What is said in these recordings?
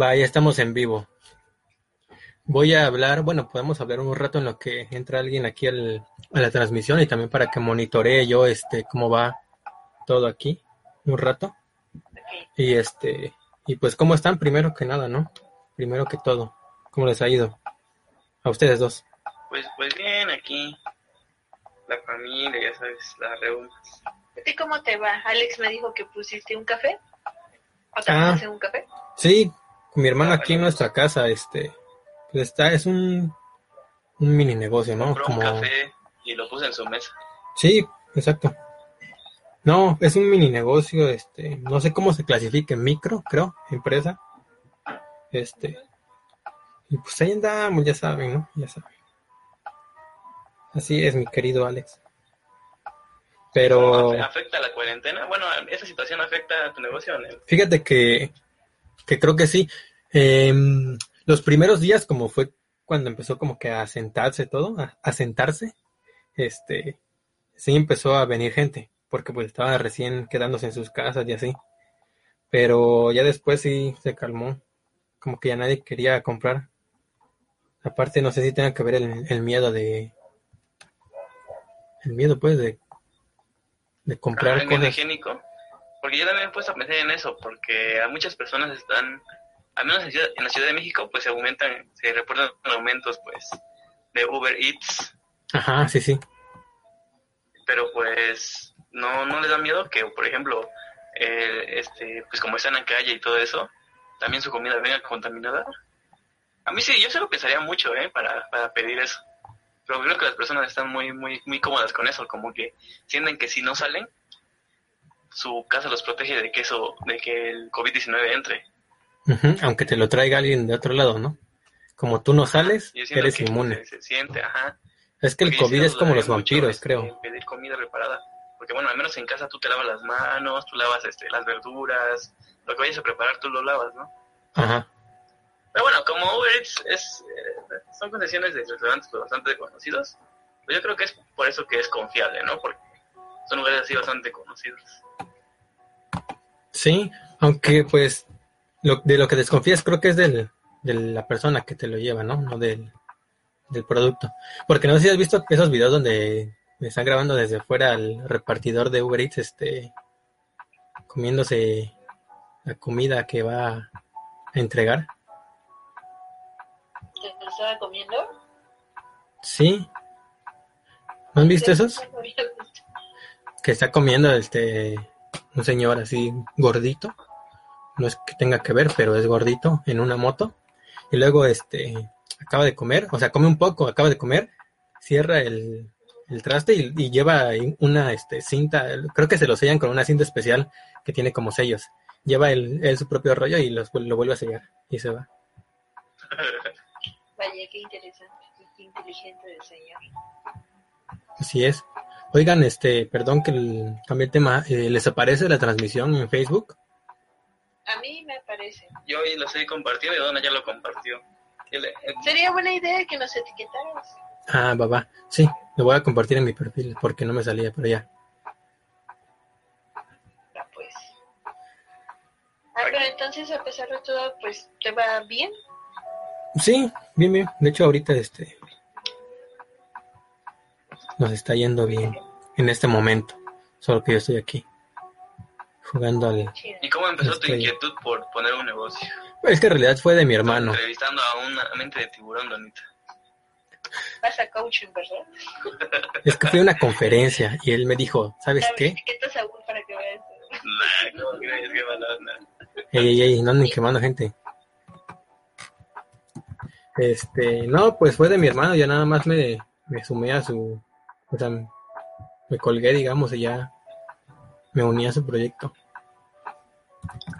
Va, ya estamos en vivo. Voy a hablar, bueno, podemos hablar un rato en lo que entra alguien aquí al, a la transmisión y también para que monitoree yo este cómo va todo aquí un rato. Y este y pues cómo están primero que nada, ¿no? Primero que todo, ¿cómo les ha ido? A ustedes dos. Pues pues bien, aquí la familia, ya sabes, las reuniones. ¿Y cómo te va? Alex me dijo que pusiste un café. ¿O te Ah. un café? Sí, mi hermano aquí en nuestra casa, este, pues está, es un, un mini negocio, ¿no? Compró Como, un café y lo puse en su mesa. sí, exacto. No, es un mini negocio, este, no sé cómo se clasifica, micro, creo, empresa. Este, y pues ahí andamos, ya saben, ¿no? Ya saben. Así es, mi querido Alex. Pero... ¿Cómo ¿Afecta la cuarentena? Bueno, ¿esa situación afecta a tu negocio? Fíjate que, que creo que sí. Em, los primeros días, como fue cuando empezó como que a sentarse todo, a, a sentarse, este, sí empezó a venir gente, porque pues estaba recién quedándose en sus casas y así. Pero ya después sí se calmó, como que ya nadie quería comprar. Aparte, no sé si tenga que ver el, el miedo de, el miedo pues de, de comprar el miedo cosas. higiénico. Porque yo también he puesto a pensar en eso, porque a muchas personas están, al menos en, Ciudad- en la Ciudad de México, pues se aumentan, se reportan aumentos, pues, de Uber Eats, Ajá, sí, sí. pero pues no, no les da miedo que, por ejemplo, eh, este, pues como están en calle y todo eso, también su comida venga contaminada. A mí sí, yo se lo pensaría mucho, ¿eh? Para, para pedir eso. Pero creo que las personas están muy, muy, muy cómodas con eso, como que sienten que si no salen, su casa los protege de que eso, de que el COVID-19 entre. Aunque te lo traiga alguien de otro lado, ¿no? Como tú no sales, eres que inmune. Se, se siente, ajá. Es que el Porque COVID es como los vampiros, este, creo. Pedir comida preparada. Porque bueno, al menos en casa tú te lavas las manos, tú lavas este, las verduras, lo que vayas a preparar tú lo lavas, ¿no? Ajá. Pero bueno, como Uber Eats es, eh, son concesiones de restaurantes pues, bastante conocidos, pues yo creo que es por eso que es confiable, ¿no? Porque son lugares así bastante conocidos. Sí, aunque pues lo, de lo que desconfías creo que es del, de la persona que te lo lleva, ¿no? No del, del producto. Porque no sé si has visto esos videos donde me están grabando desde fuera al repartidor de Uber Eats, este, comiéndose la comida que va a entregar. ¿Te lo estaba comiendo? Sí. ¿No han visto esos? No había visto. Que está comiendo este un señor así gordito. No es que tenga que ver pero es gordito en una moto. Y luego este acaba de comer o sea come un poco acaba de comer cierra el, el traste y, y lleva una este cinta creo que se lo sellan con una cinta especial que tiene como sellos. Lleva el, él su propio rollo y los, lo vuelve a sellar y se va. Vaya, qué interesante, qué inteligente el señor. así es oigan este perdón que el, cambie el tema eh, les aparece la transmisión en Facebook A mí me parece. Yo hoy lo estoy compartiendo y Donna ya lo compartió. Le- eh, Sería buena idea que nos etiquetaras. Ah, va, va. Sí, lo voy a compartir en mi perfil porque no me salía, pero ya. Ah, pues. Ah, pero entonces, a pesar de todo, pues, ¿te va bien? Sí, bien, bien. De hecho, ahorita este nos está yendo bien en este momento. Solo que yo estoy aquí jugando al. ¿Y cómo empezó tu Estrella. inquietud por poner un negocio? Es que en realidad fue de mi hermano. Entrevistando a una mente de tiburón, Donita. Vas a coaching, ¿verdad? Es que fui a una conferencia y él me dijo, ¿sabes Ya me qué? etiquetas a Will para que veas. Nah, ¿cómo crees que mala onda? Ey, ey, ey, no anden quemando gente. Este, no, pues fue de mi hermano, ya nada más me, me sumé a su, o sea, me colgué, digamos, y ya me uní a su proyecto.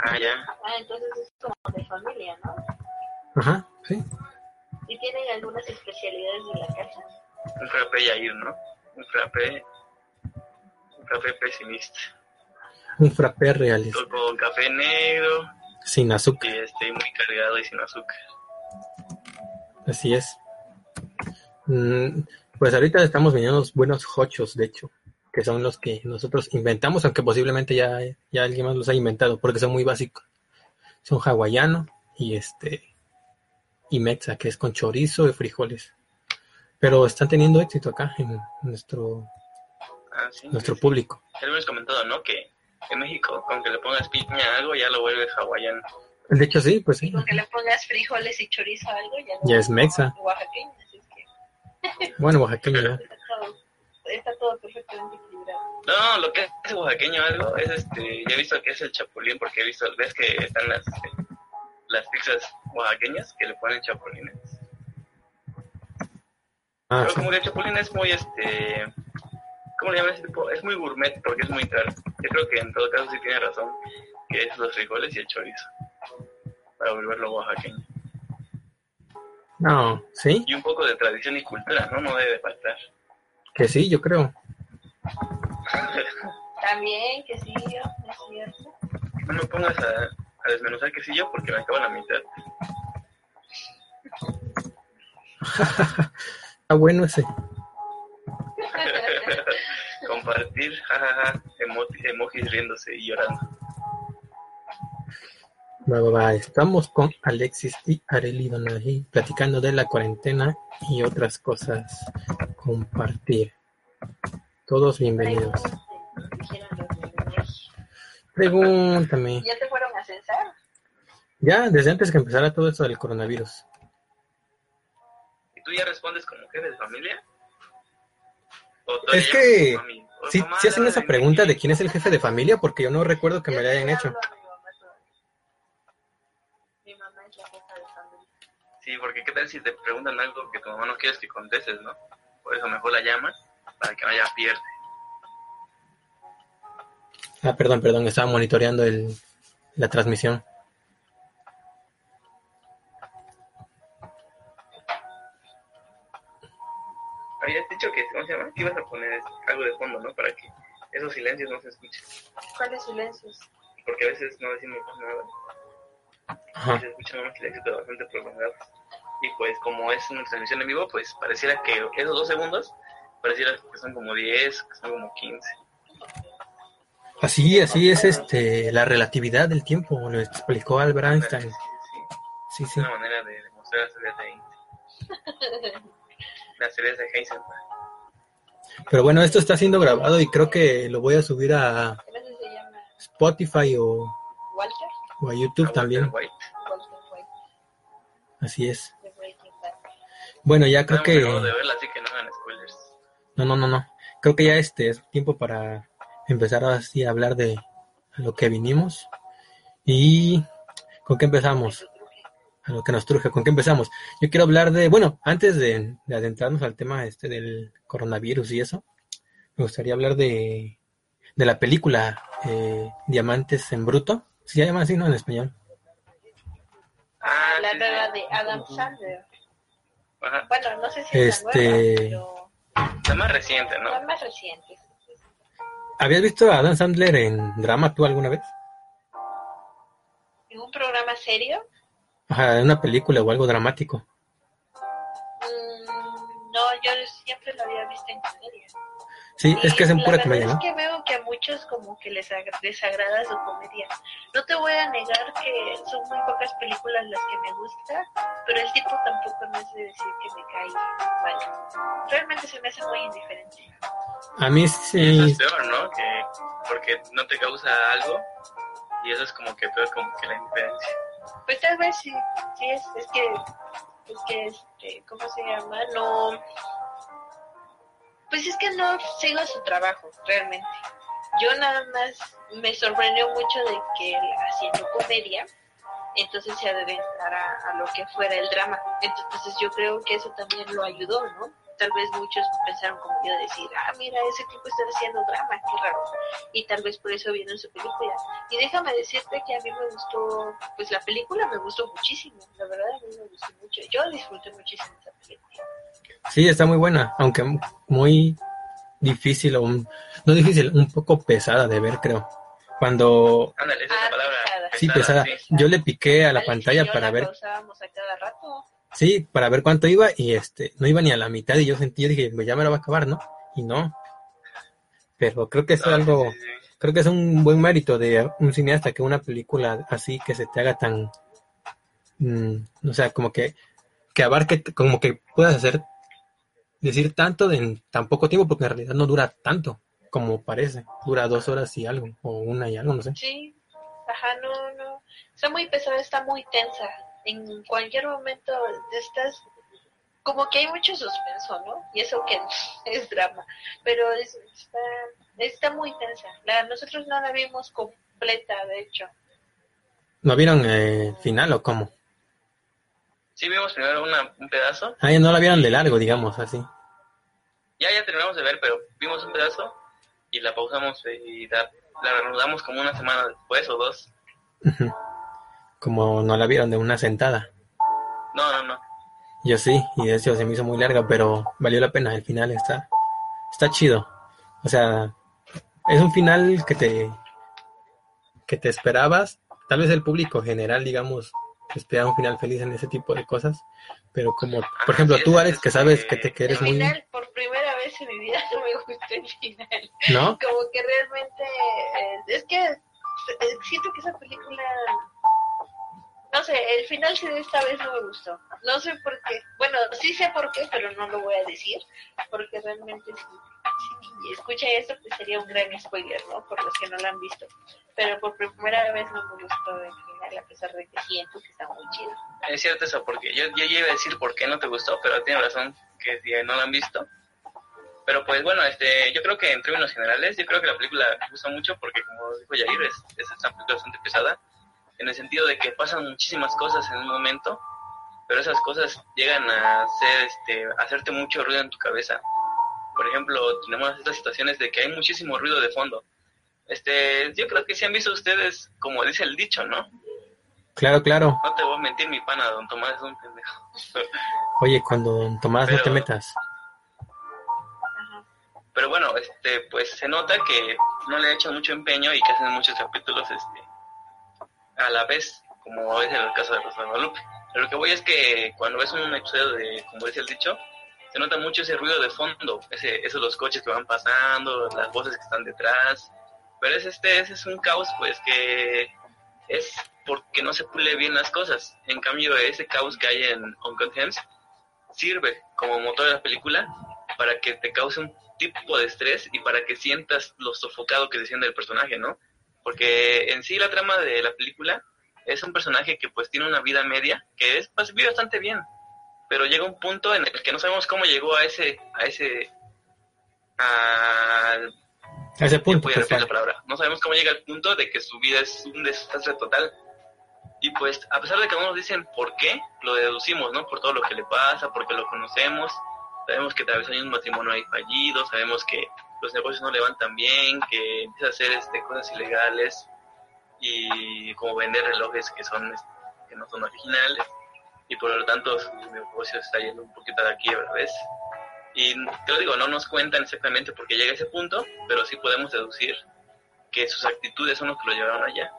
Ah, ya. Ah, entonces como de familia, ¿no? Ajá, sí. ¿Y tienen algunas especialidades de la casa? Un frappé Yair, ¿no? Un frappé. Un frappé pesimista. Un frappé realista, Con café negro sin y azúcar. este, muy cargado y sin azúcar. Así es. Mm, Pues ahorita estamos vendiendo unos buenos hochos, de hecho, que son los que nosotros inventamos, aunque posiblemente ya, ya alguien más los ha inventado, porque son muy básicos. Son hawaiano y este y mexa, que es con chorizo y frijoles. Pero están teniendo éxito acá en nuestro Ah, sí. nuestro sí. público. Ya lo hemos comentado, ¿no? Que en México, con que le pongas piña a algo, ya lo vuelve hawaiano. De hecho sí, pues sí. Con que le pongas frijoles y chorizo a algo, ya, es mexa. Oaxaqueño, Bueno, oaxaqueño está todo, está todo perfectamente equilibrado. No, lo que es oaxaqueño algo es este, ya he visto que es el chapulín, porque he visto, ves que están las, eh, las pizzas oaxaqueñas que le ponen chapulines. Ah, Pero sí. como que el chapulín es muy, este, ¿cómo le llaman ese tipo? Es muy gourmet porque es muy caro. Yo creo que en todo caso sí tiene razón, que es los frijoles y el chorizo, para volverlo oaxaqueño. No, sí, Y un poco de tradición y cultura, ¿no? No debe faltar. que sí, yo creo. También, que sí, es cierto. No me pongas a, a desmenuzar quesillo porque me acabo la mitad. Está bueno ese. Compartir, jajaja, emojis riéndose y llorando. Estamos con Alexis y Areli Donají platicando de la cuarentena y otras cosas. Compartir. Todos bienvenidos. Pregúntame. ¿Ya te fueron a censar? Ya, desde antes que empezara todo esto del coronavirus. ¿Y tú ya respondes como jefe de familia? ¿O todavía Es que "Mamá, sí hacen esa pregunta de quesillo". quién es el jefe de familia porque yo no recuerdo que me la hayan hecho. le hablo a mi mamá todavía. Mi mamá es la jefa de familia. Sí, porque qué tal si te preguntan algo que tu mamá no quieres que contestes, ¿no? Por eso mejor la llamas para que no haya pierde. Ah, perdón, perdón, estaba monitoreando el, la transmisión. Habías dicho que, ¿cómo se llama? Que ibas a poner algo de fondo, ¿no? Para que esos silencios no se escuchen. ¿Cuáles silencios? Porque a veces no decimos nada. Y Ajá. se escuchan unos silencios pero bastante prolongados. Y pues como es una transmisión en vivo, pues pareciera que esos dos segundos, pareciera que son como 10, que son como 15. Así, así es este la relatividad del tiempo, lo explicó Albert Einstein. Sí, Sí, Es sí. una manera de demostrar las teorías de Einstein. Las teorías de Heisenberg. Pero bueno, esto está siendo grabado y creo que lo voy a subir a Spotify o. o a YouTube A también. White. Así es. Bueno, ya creo No que... de verla, así que no hagan spoilers. No, no, no, no. Creo que ya este es tiempo para empezar así a hablar de lo que vinimos. ¿Y con qué empezamos? A lo que nos truje. ¿Con qué empezamos? Yo quiero hablar de, bueno, antes de, de adentrarnos al tema este del coronavirus y eso, me gustaría hablar de, de la película eh, Diamantes en Bruto. Se llama así, ¿no? En español. Ah, la sí, nueva sí. de Adam Sandler. Ajá. Bueno, no sé si es la Este- nueva, La más reciente, ¿no? pero la más reciente. ¿Habías visto a Dan Sandler en drama tú alguna vez? ¿En un programa serio? Ajá, en una película o algo dramático. Mm, no, yo siempre lo había visto en comedia. Sí, es que es en pura comedia, ¿no? Es que veo muchos como que les ag- desagrada su comedia. No te voy a negar que son muy pocas películas las que me gustan, pero el tipo tampoco me hace decir que me cae mal. Realmente se me hace muy indiferente. A mí eso sí, es peor, ¿no? Que porque no te causa algo y eso es como que peor como que la indiferencia. Pues tal vez sí, sí es, es que, es que, este, ¿cómo se llama? No, pues es que no sigo su trabajo, realmente. Yo nada más me sorprendió mucho de que haciendo comedia, entonces se adentrara a lo que fuera el drama. Entonces yo creo que eso también lo ayudó, ¿no? tal vez muchos pensaron como yo decir, ah, mira, ese tipo está haciendo drama, qué raro. Y tal vez por eso vieron su película. Y déjame decirte que a mí me gustó, pues la película me gustó muchísimo, la verdad a mí me gustó mucho. Yo disfruté muchísimo esa película. Sí, está muy buena, aunque muy difícil, o un, no difícil, un poco pesada de ver, creo. Cuando... Ándale, esa es la Ah, palabra. pesada. Sí, pesada. sí. Yo le piqué a la pantalla para la ver, pausábamos a cada rato. sí, para ver cuánto iba y este, no iba ni a la mitad y yo sentí, yo dije, pues ya me la va a acabar, ¿no? Y no. Pero creo que es No, algo, sí, sí, sí. creo que es un buen mérito de un cineasta que una película así que se te haga tan, mm, o sea, como que, que abarque, como que puedas hacer, decir tanto en tan poco tiempo, porque en realidad no dura tanto como parece, dura dos horas y algo, o una y algo, no sé. Sí, ajá, no, no. Está muy pesada, está muy tensa. En cualquier momento estás como que hay mucho suspenso, ¿no? Y eso que es drama, pero es- está, está muy tensa. La, nosotros no la vimos completa, de hecho. ¿No vieron eh, final o cómo? Sí, vimos primero una- un pedazo. Ah, ya no la vieron de largo, digamos, así. Ya, ya terminamos de ver, pero vimos un pedazo y la pausamos y la, la reanudamos como una semana después o dos. Como no la vieron de una sentada. No, no, no. Yo sí, y de hecho se me hizo muy larga, pero valió la pena. El final está, está chido. O sea, es un final que te, que te esperabas. Tal vez el público general, digamos, espera un final feliz en ese tipo de cosas. Pero como, por ejemplo, sí, tú, Alex, que es sabes que te que eres muy, final, por primera en mi vida, no me gustó el final. ¿no? Como que realmente, eh, es que eh, siento que esa película, no sé, el final sí de esta vez no me gustó. No sé por qué. Bueno, sí sé por qué, pero no lo voy a decir, porque realmente si, si escucha esto, pues sería un gran spoiler, ¿no? Por los que no lo han visto. Pero por primera vez no me gustó el final, a pesar de que siento que está muy chido. Es cierto eso, porque yo, yo ya iba a decir por qué no te gustó, pero tiene razón que si no la han visto. Pero pues bueno, este, yo creo que en términos generales, yo creo que la película me gusta mucho porque como dijo Yair, es, es una película bastante pesada, en el sentido de que pasan muchísimas cosas en un momento, pero esas cosas llegan a hacer, este, a hacerte mucho ruido en tu cabeza. Por ejemplo, tenemos estas situaciones de que hay muchísimo ruido de fondo. Este, yo creo que si han visto ustedes, como dice el dicho, ¿no? Claro, claro. No te voy a mentir, mi pana, don Tomás es un pendejo. Oye, cuando don Tomás no te metas. Pero bueno, este, pues se nota que no le echan mucho empeño y que hacen muchos capítulos este, a la vez, como es en el caso de Rosa de Guadalupe. Lo que voy es que cuando ves un episodio de, como dice el dicho, se nota mucho ese ruido de fondo, ese, esos los coches que van pasando, las voces que están detrás. Pero es este, ese es un caos, pues, que es porque no se pule bien las cosas. En cambio, ese caos que hay en Uncut Gems sirve como motor de la película para que te cause un tipo de estrés y para que sientas lo sofocado que se siente el personaje, ¿no? Porque en sí la trama de la película es un personaje que pues tiene una vida media, que es pues, vive bastante bien, pero llega un punto en el que no sabemos cómo llegó a ese, a ese, al A ese punto, a pues, la palabra. No sabemos cómo llega al punto de que su vida es un desastre total. Y pues, a pesar de que no nos dicen por qué, lo deducimos, ¿no? Por todo lo que le pasa, porque lo conocemos. Sabemos que tal vez hay un matrimonio ahí fallido, sabemos que los negocios no le van tan bien, que empieza a hacer este, cosas ilegales y como vender relojes que son este, que no son originales y por lo tanto su negocio está yendo un poquito de aquí vez. Y te lo digo, no nos cuentan exactamente por qué llega a ese punto, pero sí podemos deducir que sus actitudes son los que lo llevaron allá.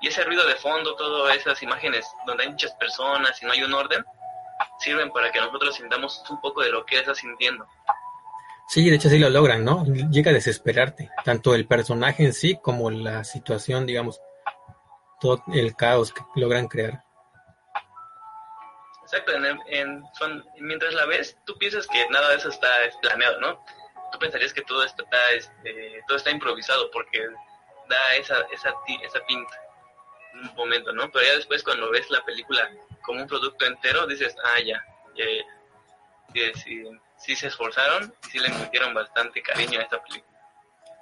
Y ese ruido de fondo, todas esas imágenes donde hay muchas personas y no hay un orden, sirven para que nosotros sintamos un poco de lo que él está sintiendo. Sí, de hecho sí lo logran, ¿no? Llega a desesperarte, tanto el personaje en sí como la situación, digamos, todo el caos que logran crear. Exacto, en, en- son- mientras la ves, tú piensas que nada de eso está planeado, ¿no? Tú pensarías que todo está, este, todo está improvisado porque da esa, esa, esa pinta en un momento, ¿no? Pero ya después cuando ves la película como un producto entero, dices, ah, ya, ya, ya. Sí, sí, sí se esforzaron y sí le metieron bastante cariño a esta película.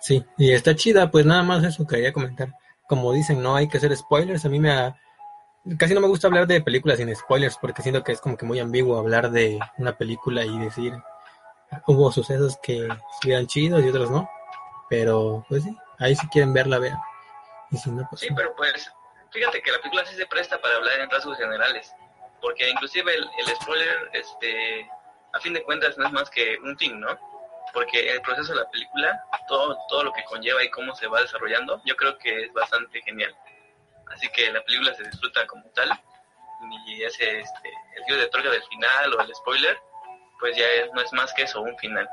Sí, y está chida, pues nada más eso quería comentar. Como dicen, no hay que hacer spoilers, a mí me ha... Casi no me gusta hablar de películas sin spoilers porque siento que es como que muy ambiguo hablar de una película y decir hubo sucesos que estuvieran chidos y otros no. Pero, pues sí, ahí si quieren verla, vean. Y si no, pues Sí, pero pues, fíjate que la película sí se presta para hablar en rasgos generales, porque inclusive el, el spoiler, este, a fin de cuentas no es más que un fin, ¿no? Porque el proceso de la película, todo, todo lo que conlleva y cómo se va desarrollando, yo creo que es bastante genial. Así que la película se disfruta como tal, y ese, este, el giro de torga del final o el spoiler, pues ya es- no es más que eso, un final.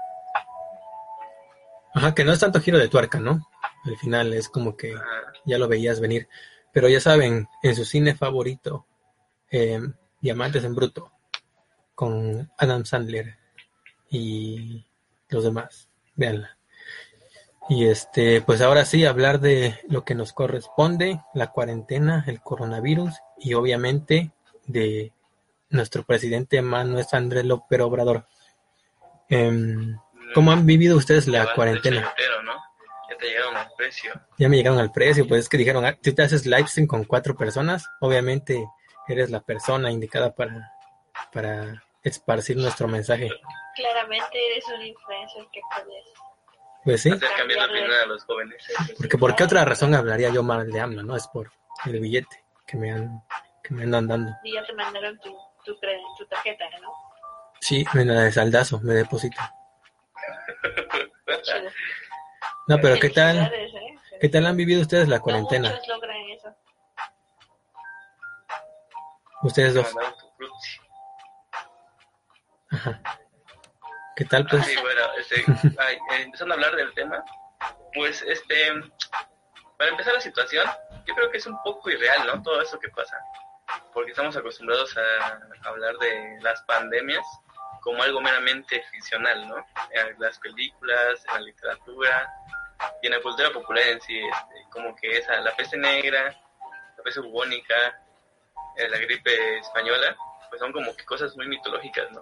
Ajá, que no es tanto giro de tuerca, ¿no? Al final es como que ya lo veías venir. Pero ya saben, en su cine favorito, eh, Diamantes en Bruto, con Adam Sandler y los demás, véanla. Y este, pues ahora sí, hablar de lo que nos corresponde, la cuarentena, el coronavirus y obviamente de nuestro presidente Manuel Andrés López Obrador. Em, ¿Cómo han vivido ustedes la cuarentena? entero, ¿no? Ya te llegaron al precio. Ya me llegaron al precio, pues es que dijeron, ah, si te haces live stream con cuatro personas, obviamente eres la persona indicada para, para esparcir nuestro mensaje. Claramente eres un influencer que puedes. Pues sí, Hacer cambiar la opinión a los jóvenes. porque ¿por qué otra razón hablaría yo mal de AMLO? No es por el billete que me han, que me andan dando. Y ya te mandaron tu, tu tarjeta, ¿no? Sí, me la de saldazo, me deposita. No, pero ¿qué tal? ¿eh? ¿Qué tal han vivido ustedes la No cuarentena? muchos logran eso. Ustedes Te dos. Ajá. ¿Qué tal Ah, pues? sí, bueno, este, ay, eh, empezando a hablar del tema, pues, este, para empezar la situación, yo creo que es un poco irreal, ¿no? Todo eso que pasa, porque estamos acostumbrados a hablar de las pandemias como algo meramente ficcional, ¿no? En las películas, en la literatura y en la cultura popular en sí, este, como que esa, la peste negra, la peste bubónica, eh, la gripe española, pues son como que cosas muy mitológicas, ¿no?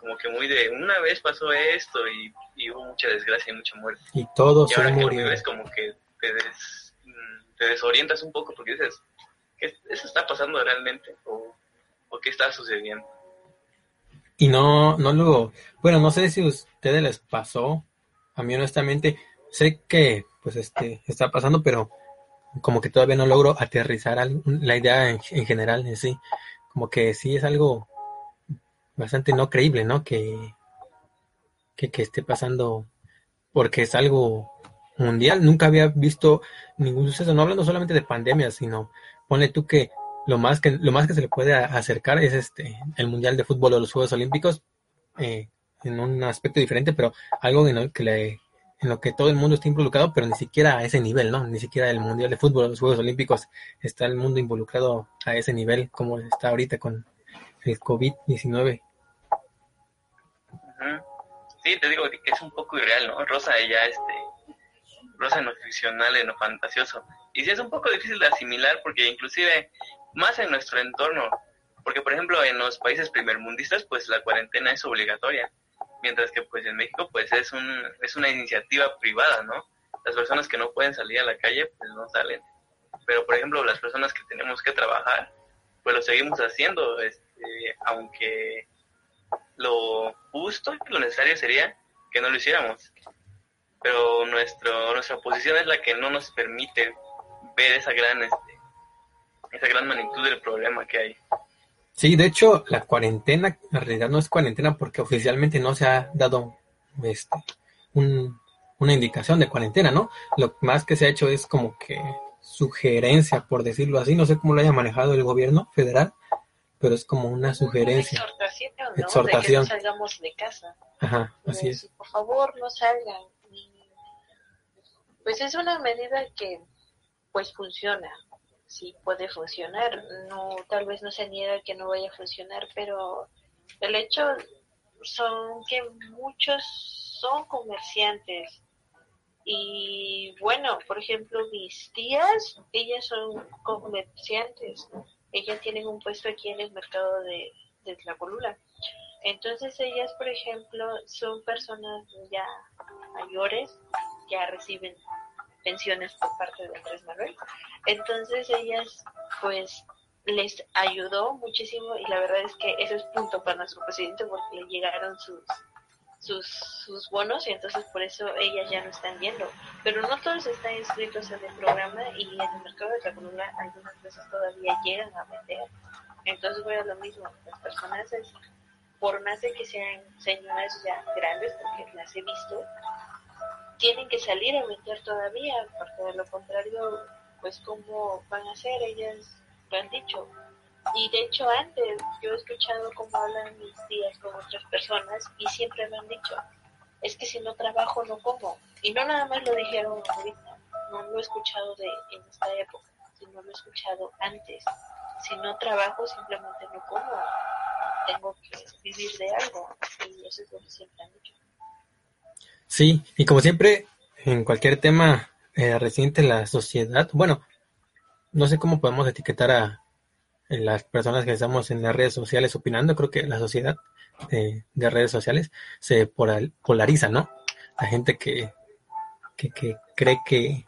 como que muy de una vez pasó esto y, y hubo mucha desgracia y mucha muerte. Y todo Y se ahora que lo murió. vives como que te, des- mm, te desorientas un poco porque dices, ¿qué, ¿eso está pasando realmente? ¿O, o qué está sucediendo? Y no, no lo, bueno, no sé si a ustedes les pasó, a mí honestamente, sé que pues este está pasando, pero como que todavía no logro aterrizar la idea en, en general en sí, como que sí es algo bastante no creíble, ¿no? Que, que, que esté pasando, porque es algo mundial, nunca había visto ningún suceso, no hablando solamente de pandemias, sino ponle tú que lo más que lo más que se le puede acercar es este el mundial de fútbol o los Juegos Olímpicos eh, en un aspecto diferente, pero algo en lo que le- en lo que todo el mundo está involucrado, pero ni siquiera a ese nivel, ¿no? Ni siquiera el mundial de fútbol los Juegos Olímpicos está el mundo involucrado a ese nivel como está ahorita con el COVID-19. Ujú. Sí, te digo que es un poco irreal, ¿no? Rosa ya, este, Rosa en lo ficcional, en lo fantasioso. Y sí es un poco difícil de asimilar porque inclusive más en nuestro entorno, porque por ejemplo en los países primermundistas pues la cuarentena es obligatoria, mientras que pues en México pues es un es una iniciativa privada, ¿no? Las personas que no pueden salir a la calle pues no salen. Pero por ejemplo las personas que tenemos que trabajar pues lo seguimos haciendo, este, aunque lo justo y lo necesario sería que no lo hiciéramos. Pero nuestro, nuestra posición es la que no nos permite ver esa gran, este, esa gran magnitud del problema que hay. Sí, de hecho, la cuarentena en realidad no es cuarentena porque oficialmente no se ha dado este, un- una indicación de cuarentena, ¿no? Lo más que se ha hecho es como que sugerencia, por decirlo así, no sé cómo lo haya manejado el gobierno federal, pero es como una sugerencia. Exhortación, ¿no? Exhortación. De que no salgamos de casa. Ajá, así es. Por favor, no salgan. Pues es una medida que pues funciona. Sí puede funcionar. No, tal vez no se niega que no vaya a funcionar, pero el hecho son que muchos son comerciantes. Y bueno, por ejemplo, mis tías, ellas son comerciantes. Ellas tienen un puesto aquí en el mercado de, de Tlacolula. Entonces ellas, por ejemplo, son personas ya mayores, ya reciben pensiones por parte de Andrés Manuel. Entonces ellas, pues, les ayudó muchísimo y la verdad es que eso es punto para nuestro presidente porque le llegaron sus, sus, sus bonos y entonces por eso ellas ya no están yendo. Pero no todos están inscritos en el programa y en el mercado de Cataluña algunas veces todavía llegan a vender. Entonces voy a lo mismo, las personas, es, por más de que sean señoras ya grandes, porque las he visto, tienen que salir a vender todavía, porque de lo contrario, pues cómo van a ser, ellas lo han dicho, y de hecho antes yo he escuchado cómo hablan mis tías con otras personas y siempre me han dicho, es que si no trabajo no como. Y no nada más lo dijeron ahorita, no lo he escuchado de, en esta época, sino lo he escuchado antes. Si no trabajo simplemente no como. Tengo que vivir de algo. Y eso es lo que siempre han dicho. Sí, y como siempre, en cualquier tema eh, reciente la sociedad, bueno, no sé cómo podemos etiquetar a, las personas que estamos en las redes sociales opinando, creo que la sociedad de, redes sociales se polariza, ¿no? La gente que, que, cree que,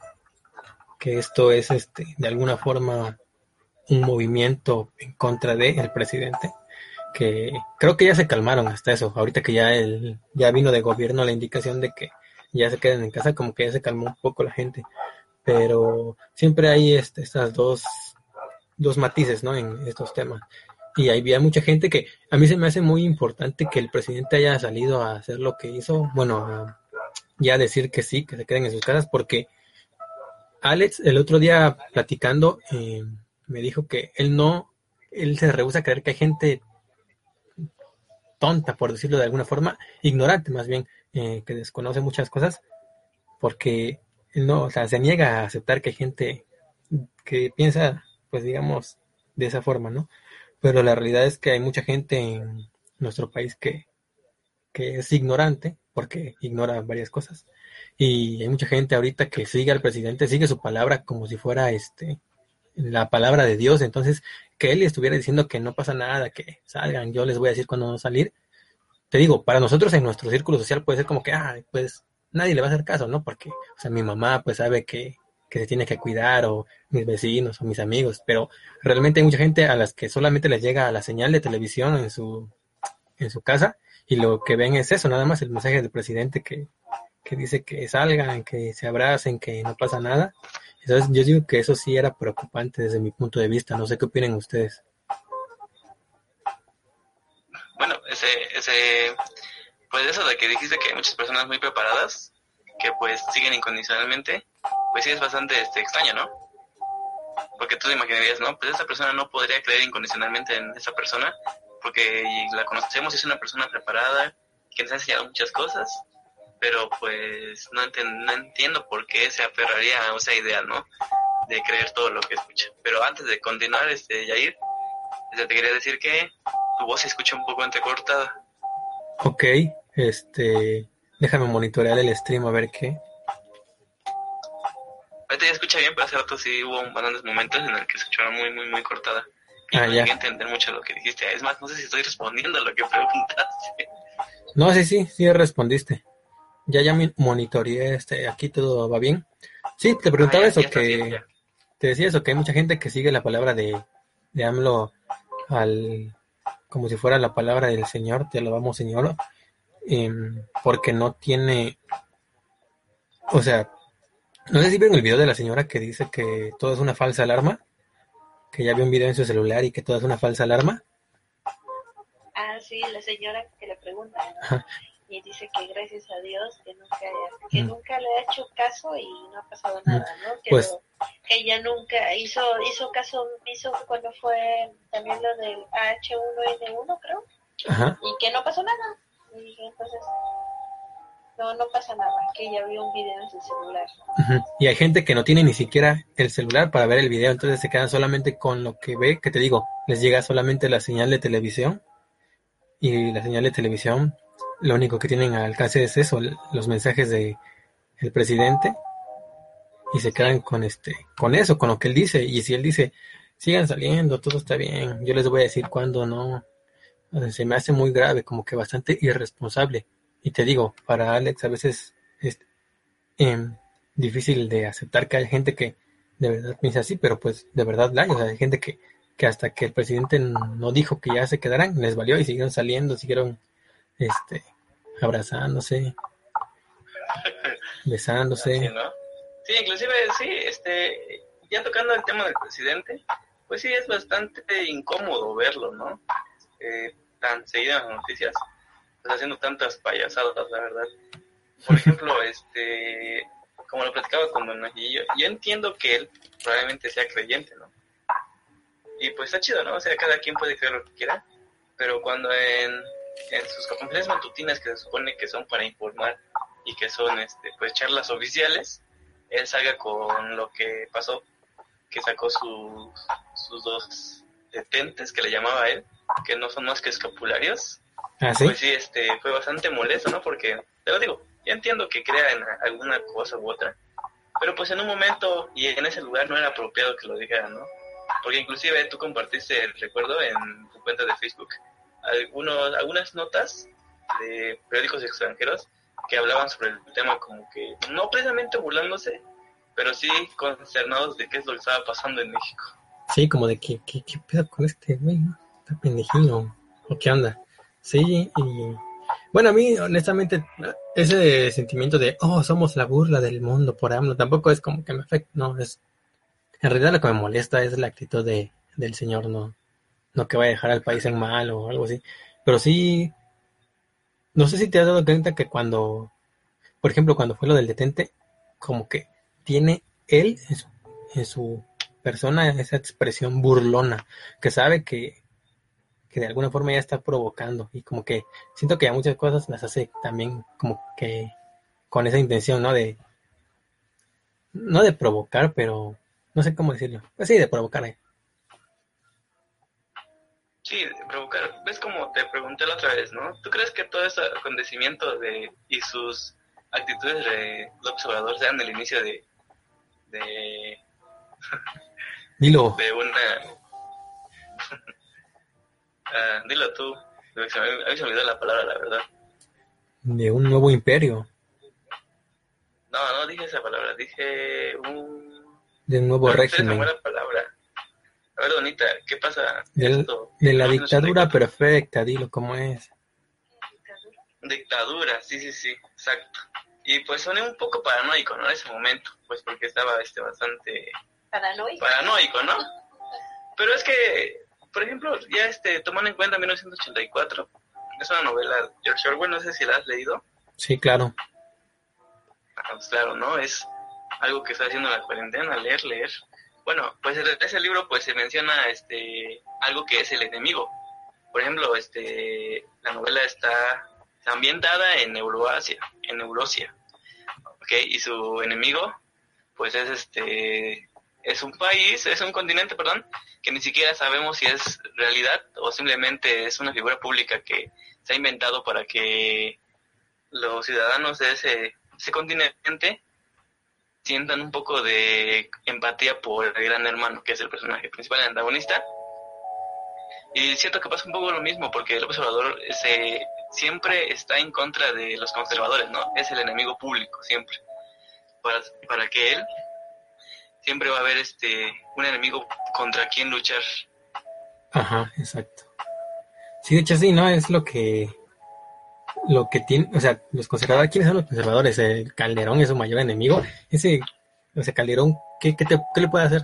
que esto es este de alguna forma un movimiento en contra del presidente, que creo que ya se calmaron hasta eso, ahorita que ya el, ya vino de gobierno la indicación de que ya se queden en casa, como que ya se calmó un poco la gente, pero siempre hay este, estas dos dos matices, ¿no? En estos temas. Y había mucha gente que a mí se me hace muy importante que el presidente haya salido a hacer lo que hizo, bueno, ya decir que sí, que se queden en sus casas, porque Alex el otro día platicando eh, me dijo que él no, él se rehúsa a creer que hay gente tonta, por decirlo de alguna forma, ignorante más bien, eh, que desconoce muchas cosas, porque no, o sea, se niega a aceptar que hay gente que piensa pues digamos, de esa forma, ¿no? Pero la realidad es que hay mucha gente en nuestro país que, que es ignorante, porque ignora varias cosas. Y hay mucha gente ahorita que sigue al presidente, sigue su palabra como si fuera este la palabra de Dios. Entonces, que él estuviera diciendo que no pasa nada, que salgan, yo les voy a decir cuándo no salir. Te digo, para nosotros en nuestro círculo social puede ser como que, ah, pues nadie le va a hacer caso, ¿no? Porque, o sea, mi mamá pues sabe que que se tiene que cuidar o mis vecinos o mis amigos, pero realmente hay mucha gente a las que solamente les llega la señal de televisión en su, en su casa y lo que ven es eso, nada más el mensaje del presidente que, que dice que salgan, que se abracen, que no pasa nada. Entonces yo digo que eso sí era preocupante desde mi punto de vista, no sé qué opinan ustedes. Bueno, ese, ese, pues eso de que dijiste que hay muchas personas muy preparadas, que pues siguen incondicionalmente, pues sí es bastante este, extraño, ¿no? Porque tú te imaginarías, ¿no? Pues esa persona no podría creer incondicionalmente en esa persona, porque la conocemos, es una persona preparada, que nos ha enseñado muchas cosas, pero pues no, no entiendo por qué se aferraría a esa idea, ¿no? De creer todo lo que escucha. Pero antes de continuar, este, Yair, este, te quería decir que tu voz se escucha un poco entrecortada. Ok, este, déjame monitorear el stream a ver qué. Ahorita ya escucha bien, pero hace rato sí hubo bastantes momentos en el que se escuchaba muy, muy, muy cortada. Y ah, no llegué a entender mucho lo que dijiste. Es más, no sé si estoy respondiendo a lo que preguntaste. No, sí, sí, sí respondiste. Ya, ya monitoreé, este, aquí todo va bien. Sí, te preguntaba ah, eso, que... te decía eso, que hay mucha gente que sigue la palabra de, de AMLO al... como si fuera la palabra del Señor, te lo vamos Señor, em, porque no tiene... O sea, no sé si ven el video de la señora que dice que todo es una falsa alarma, que ya vio un video en su celular y que todo es una falsa alarma. Ah, sí, la señora que le pregunta, Y dice que gracias a Dios que nunca, que nunca le ha hecho caso y no ha pasado nada, ¿no? Que, pues, ella nunca hizo hizo caso, hizo cuando fue también lo del H1N1, creo, y que no pasó nada. Y entonces no, no pasa nada, que ya vio un video en su celular. Y hay gente que no tiene ni siquiera el celular para ver el video, entonces se quedan solamente con lo que ve, que te digo, les llega solamente la señal de televisión y la señal de televisión, lo único que tienen al alcance es eso, los mensajes de el presidente y se quedan con este, con eso, con lo que él dice y si él dice sigan saliendo, todo está bien, yo les voy a decir cuándo no, se me hace muy grave, como que bastante irresponsable y te digo, para Alex a veces es em, difícil de aceptar que hay gente que de verdad piensa así, pero pues de verdad la hay. O sea, hay gente que, que hasta que el presidente no dijo que ya se quedaran, les valió y siguieron saliendo, siguieron este abrazándose, besándose. ¿no? Sí, inclusive, sí, este, ya tocando el tema del presidente, pues sí es bastante incómodo verlo, ¿no? Eh, tan seguido en las noticias, pues haciendo tantas payasadas, la verdad. Por ejemplo, este, como lo platicaba con Don yo, yo entiendo que él probablemente sea creyente, ¿no? Y pues está chido, ¿no? O sea, cada quien puede creer lo que quiera, pero cuando en, en sus conferencias matutinas que se supone que son para informar y que son, este, pues, charlas oficiales, él salga con lo que pasó, que sacó sus, sus dos detentes, que le llamaba él, que no son más que escapularios, ¿Ah, sí? pues sí, este, fue bastante molesto, ¿no? Porque, te lo digo, yo entiendo que crea en alguna cosa u otra, pero pues en un momento y en ese lugar no era apropiado que lo dijera, ¿no? Porque inclusive tú compartiste, recuerdo, en tu cuenta de Facebook, algunos, algunas notas de periódicos extranjeros que hablaban sobre el tema como que, no precisamente burlándose, pero sí consternados de qué es lo que estaba pasando en México. Sí, como de que, ¿qué, qué pedo con este güey? no? Está pendejillo. ¿O qué onda? Sí, y... Bueno, a mí, honestamente, ese sentimiento de, oh, somos la burla del mundo por AMLO, tampoco es como que me afecta, no, es... En realidad lo que me molesta es la actitud de, del señor, no, no que vaya a dejar al país en mal o algo así. Pero sí, no sé si te has dado cuenta que cuando, por ejemplo, cuando fue lo del detente, como que tiene él en su, persona esa expresión burlona, que sabe que, que de alguna forma ya está provocando y como que siento que a muchas cosas las hace también como que con esa intención, ¿no? De, no de provocar, pero no sé cómo decirlo. Pues sí, de provocar. eh. Sí, provocar. ¿Ves como te pregunté la otra vez, no? ¿Tú crees que todo ese acontecimiento de, y sus actitudes de López Obrador sean el inicio de, de, Dilo. de una... Ah, dilo tú. A mí se me olvidó la palabra, la verdad. de un nuevo imperio, No, no dije esa palabra, dije un... de un nuevo esa régimen, buena palabra. A ver, Donita, ¿qué pasa? Del- Esto, de la 1984. dictadura perfecta, dilo cómo es. Dictadura, sí, sí, sí, exacto. Y pues soné un poco paranoico, ¿no? En ese momento, pues porque estaba este bastante Paranoico. paranoico, ¿no? Pero es que, por ejemplo, ya este, tomando en cuenta 1984, es una novela de George Orwell, no sé si la has leído. Sí, claro. Ah, pues claro, ¿no? Es algo que está haciendo la cuarentena, leer, leer. Bueno, pues en ese libro pues se menciona este algo que es el enemigo. Por ejemplo, este la novela está, ambientada en Euroasia, en Eurosia. ¿Ok? Y su enemigo pues es este es un país, es un continente, perdón, que ni siquiera sabemos si es realidad o simplemente es una figura pública que se ha inventado para que los ciudadanos de ese, ese continente sientan un poco de empatía por el gran hermano, que es el personaje principal, el antagonista. Y siento que pasa un poco lo mismo, porque el observador se, siempre está en contra de los conservadores, ¿no? Es el enemigo público, siempre. Para, para que él siempre va a haber este un enemigo contra quien luchar. Ajá, exacto. Sí, de hecho sí, ¿no? Es lo que lo que tiene, o sea, los conservadores, ¿quiénes son los conservadores? El Calderón es su mayor enemigo. Ese, ese Calderón, ¿qué, qué, te- qué le puede hacer?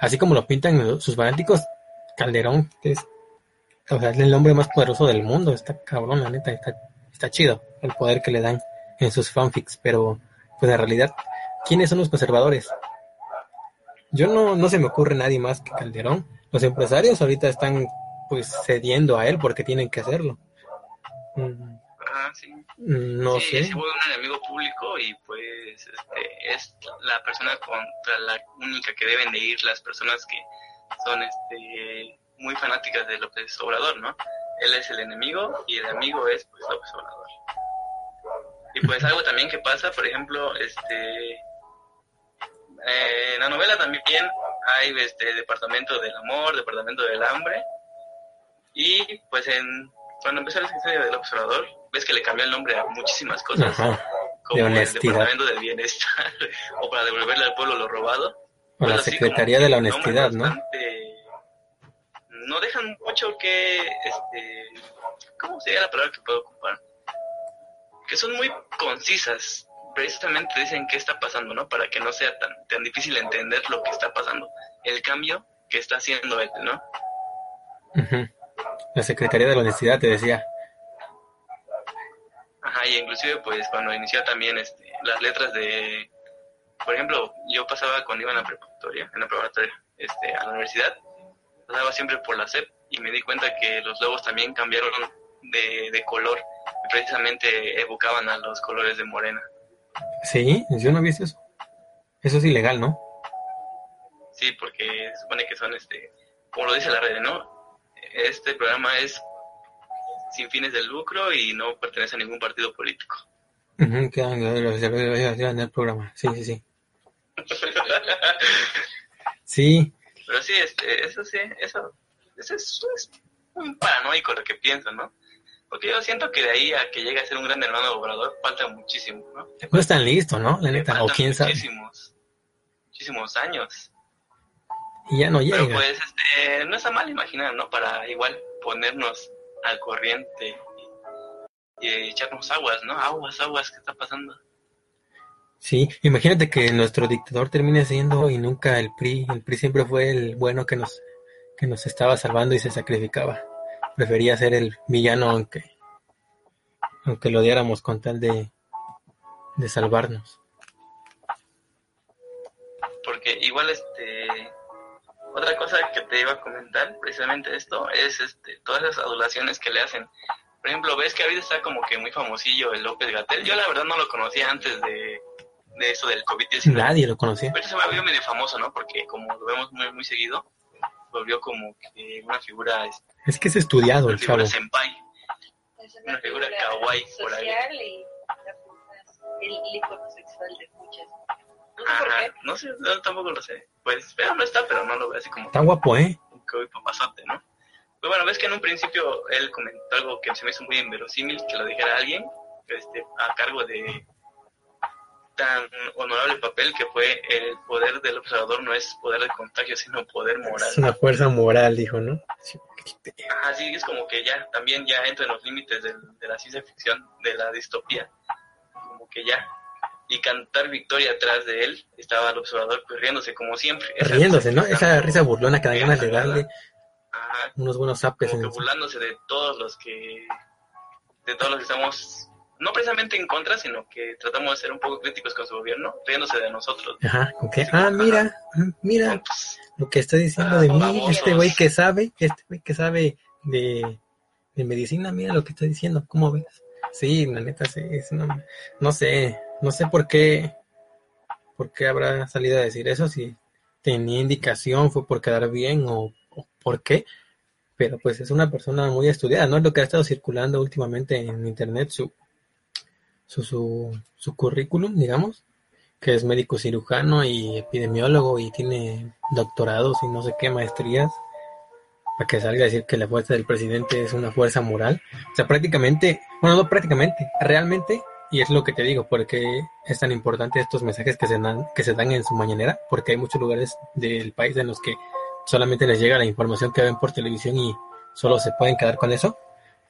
Así como lo pintan sus fanáticos, Calderón es, o sea, es el hombre más poderoso del mundo. Está cabrón, la neta, está, está chido el poder que le dan en sus fanfics, pero pues en realidad, ¿quiénes son los conservadores? Yo no, no se me ocurre nadie más que Calderón. Los empresarios ahorita están pues cediendo a él porque tienen que hacerlo. Mm, Ah, sí. No sí, sé. se vuelve un enemigo público y pues este, es la persona contra la única que deben de ir las personas que son este, muy fanáticas de López Obrador, ¿no? Él es el enemigo y el amigo es pues López Obrador. Y pues algo también que pasa, por ejemplo, este eh, en la novela también hay este departamento del amor, departamento del hambre y pues en cuando empezó la historia del observador ves que le cambió el nombre a muchísimas cosas Ajá. como el departamento del bienestar o para devolverle al pueblo lo robado O la Pues Secretaría de la Honestidad, ¿no? bastante- no dejan mucho que este cómo sería la palabra que puedo ocupar que son muy concisas. Precisamente dicen qué está pasando, ¿no? Para que no sea tan, tan difícil entender lo que está pasando, el cambio que está haciendo él, ¿no? Ujú. La Secretaría de la Honestidad te decía. Ajá, y inclusive pues cuando inició también este, las letras de, por ejemplo, yo pasaba cuando iba en la preparatoria, en la preparatoria, este, a la universidad, pasaba siempre por la SEP y me di cuenta que los logos también cambiaron de, de color y precisamente evocaban a los colores de Morena. Sí, yo no visto eso. Eso es ilegal, ¿no? Sí, porque se supone que son, este, como lo dice la red, ¿no? Este programa es sin fines de lucro y no pertenece a ningún partido político. Ujú, que en el programa. Sí, sí, sí. Sí, Pero sí, este, eso sí, eso, eso es, es un paranoico lo que pienso, ¿no? Porque yo siento que de ahí a que llegue a ser un gran hermano obrador falta muchísimo, ¿no? no están listos, ¿no? La Le neta, o quién sabe. Muchísimos, muchísimos años. Y ya no Pero llega. pues, este, no está mal imaginar, ¿no? Para igual ponernos al corriente y, y echarnos aguas, ¿no? Aguas, aguas, ¿qué está pasando? Sí, imagínate que nuestro dictador termine siendo y nunca el PRI. El PRI siempre fue el bueno que nos, que nos estaba salvando y se sacrificaba. Prefería ser el villano aunque, aunque lo odiáramos con tal de, de salvarnos. Porque igual, este, otra cosa que te iba a comentar, precisamente esto, es este, todas las adulaciones que le hacen. Por ejemplo, ves que ahorita está como que muy famosillo el López Gatel. Yo la verdad no lo conocía antes de, de eso del COVID-19. Nadie lo conocía. Pero se me volvió medio famoso, ¿no? Porque como lo vemos muy, muy seguido, volvió como que una figura, este, Es que es estudiado una el chavo. figura senpai. Es Una figura kawaii por ahí. social y la el sexual de muchas. No sé por Ajá, qué. no sé, no, tampoco lo sé. Pues, pero no está, pero no lo veo así como Está guapo, ¿eh? que hoy papazote, ¿no? Pues bueno, ves que en un principio él comentó algo que se me hizo muy inverosímil, que lo dijera alguien, este, a cargo de tan honorable papel que fue el poder del observador no es poder de contagio, sino poder moral. Es una fuerza moral, dijo, ¿no? Sí, Así es como que ya, también ya entra en los límites del- de la ciencia ficción, de la distopía, como que ya. Y cantar victoria atrás de él, estaba el observador pues riéndose como siempre. Esa Riéndose, ¿no? Esa risa burlona que da ganas de darle Ajá, unos buenos zapes como que burlándose de todos los que de todos los que estamos no precisamente en contra sino que tratamos de ser un poco críticos con su gobierno riéndose de nosotros Ajá, que, ah, mira, mira Pues, lo que está diciendo Ah, de mí, este güey que sabe, este güey que sabe de, de medicina, mira lo que está diciendo, ¿cómo ves? Sí, la neta, sí, es una- no sé, no sé por qué, por qué habrá salido a decir eso, si tenía indicación, fue por quedar bien o, por qué, pero pues es una persona muy estudiada, ¿no? Es lo que ha estado circulando últimamente en internet, su, su, su, su currículum, digamos, que es médico cirujano y epidemiólogo y tiene doctorados y no sé qué maestrías, para que salga a decir que la fuerza del presidente es una fuerza moral. O sea, prácticamente, bueno, no prácticamente, realmente, y es lo que te digo, porque es tan importante estos mensajes que se dan, que se dan en su mañanera, porque hay muchos lugares del país en los que solamente les llega la información que ven por televisión y solo se pueden quedar con eso,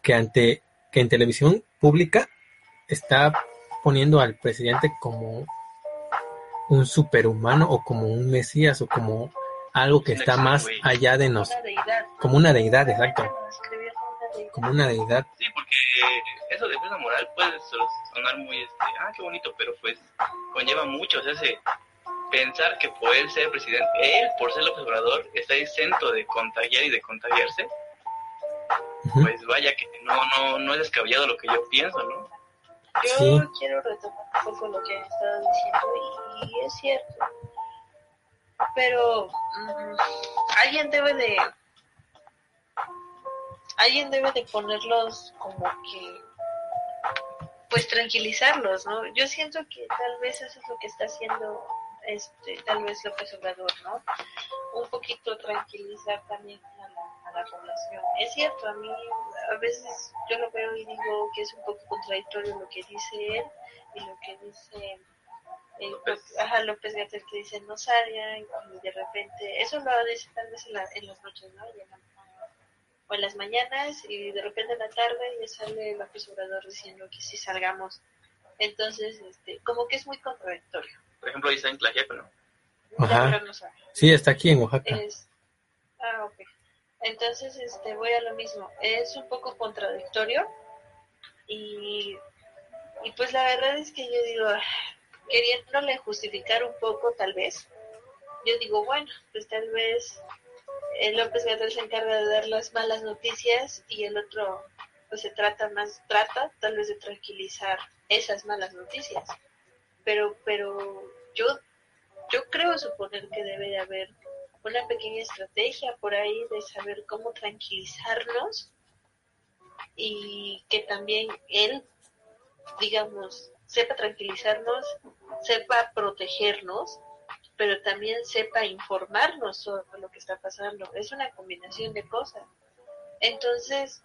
que ante que en televisión pública está poniendo al presidente como un superhumano o como un mesías o como algo que está más allá de nos, Una deidad. como una deidad, exacto, como una deidad. Eso de fuerza moral puede so- sonar muy este ah qué bonito pero pues conlleva mucho o sea ese pensar que por él ser presidente él por ser el observador está exento de contagiar y de contagiarse pues vaya que no no no es descabellado lo que yo pienso no Yo Sí. quiero retomar un poco lo que han estado diciendo y, es cierto. Pero mm, alguien debe de alguien debe de ponerlos como que pues tranquilizarlos, ¿no? Yo siento que tal vez eso es lo que está haciendo este tal vez López Obrador, ¿no? Un poquito tranquilizar también a la, a la población. Es cierto, a mí a veces yo lo veo y digo que es un poco contradictorio lo que dice él y lo que dice el López. ajá, López Gatell que dice no salgan y de repente eso lo dice tal vez en, la- en las noches, ¿no? Y en la- o en las mañanas y de repente en la tarde ya sale el Obrador diciendo que sí salgamos. Entonces, este, como que es muy contradictorio. Por ejemplo, ahí está en Tlaxiaco, ¿no? Ajá. Sí, está aquí en Oaxaca. Es... Ah, ok. Entonces, este, voy a lo mismo. Es un poco contradictorio y, y pues la verdad es que yo digo, queriéndole justificar un poco tal vez, yo digo, bueno, pues tal vez López Gatel se encarga de dar las malas noticias y el otro pues se trata más, trata tal vez de tranquilizar esas malas noticias. Pero, pero yo, yo creo suponer que debe de haber una pequeña estrategia por ahí de saber cómo tranquilizarnos y que también él, digamos, sepa tranquilizarnos, sepa protegernos pero también sepa informarnos sobre lo que está pasando. Es una combinación de cosas. Entonces,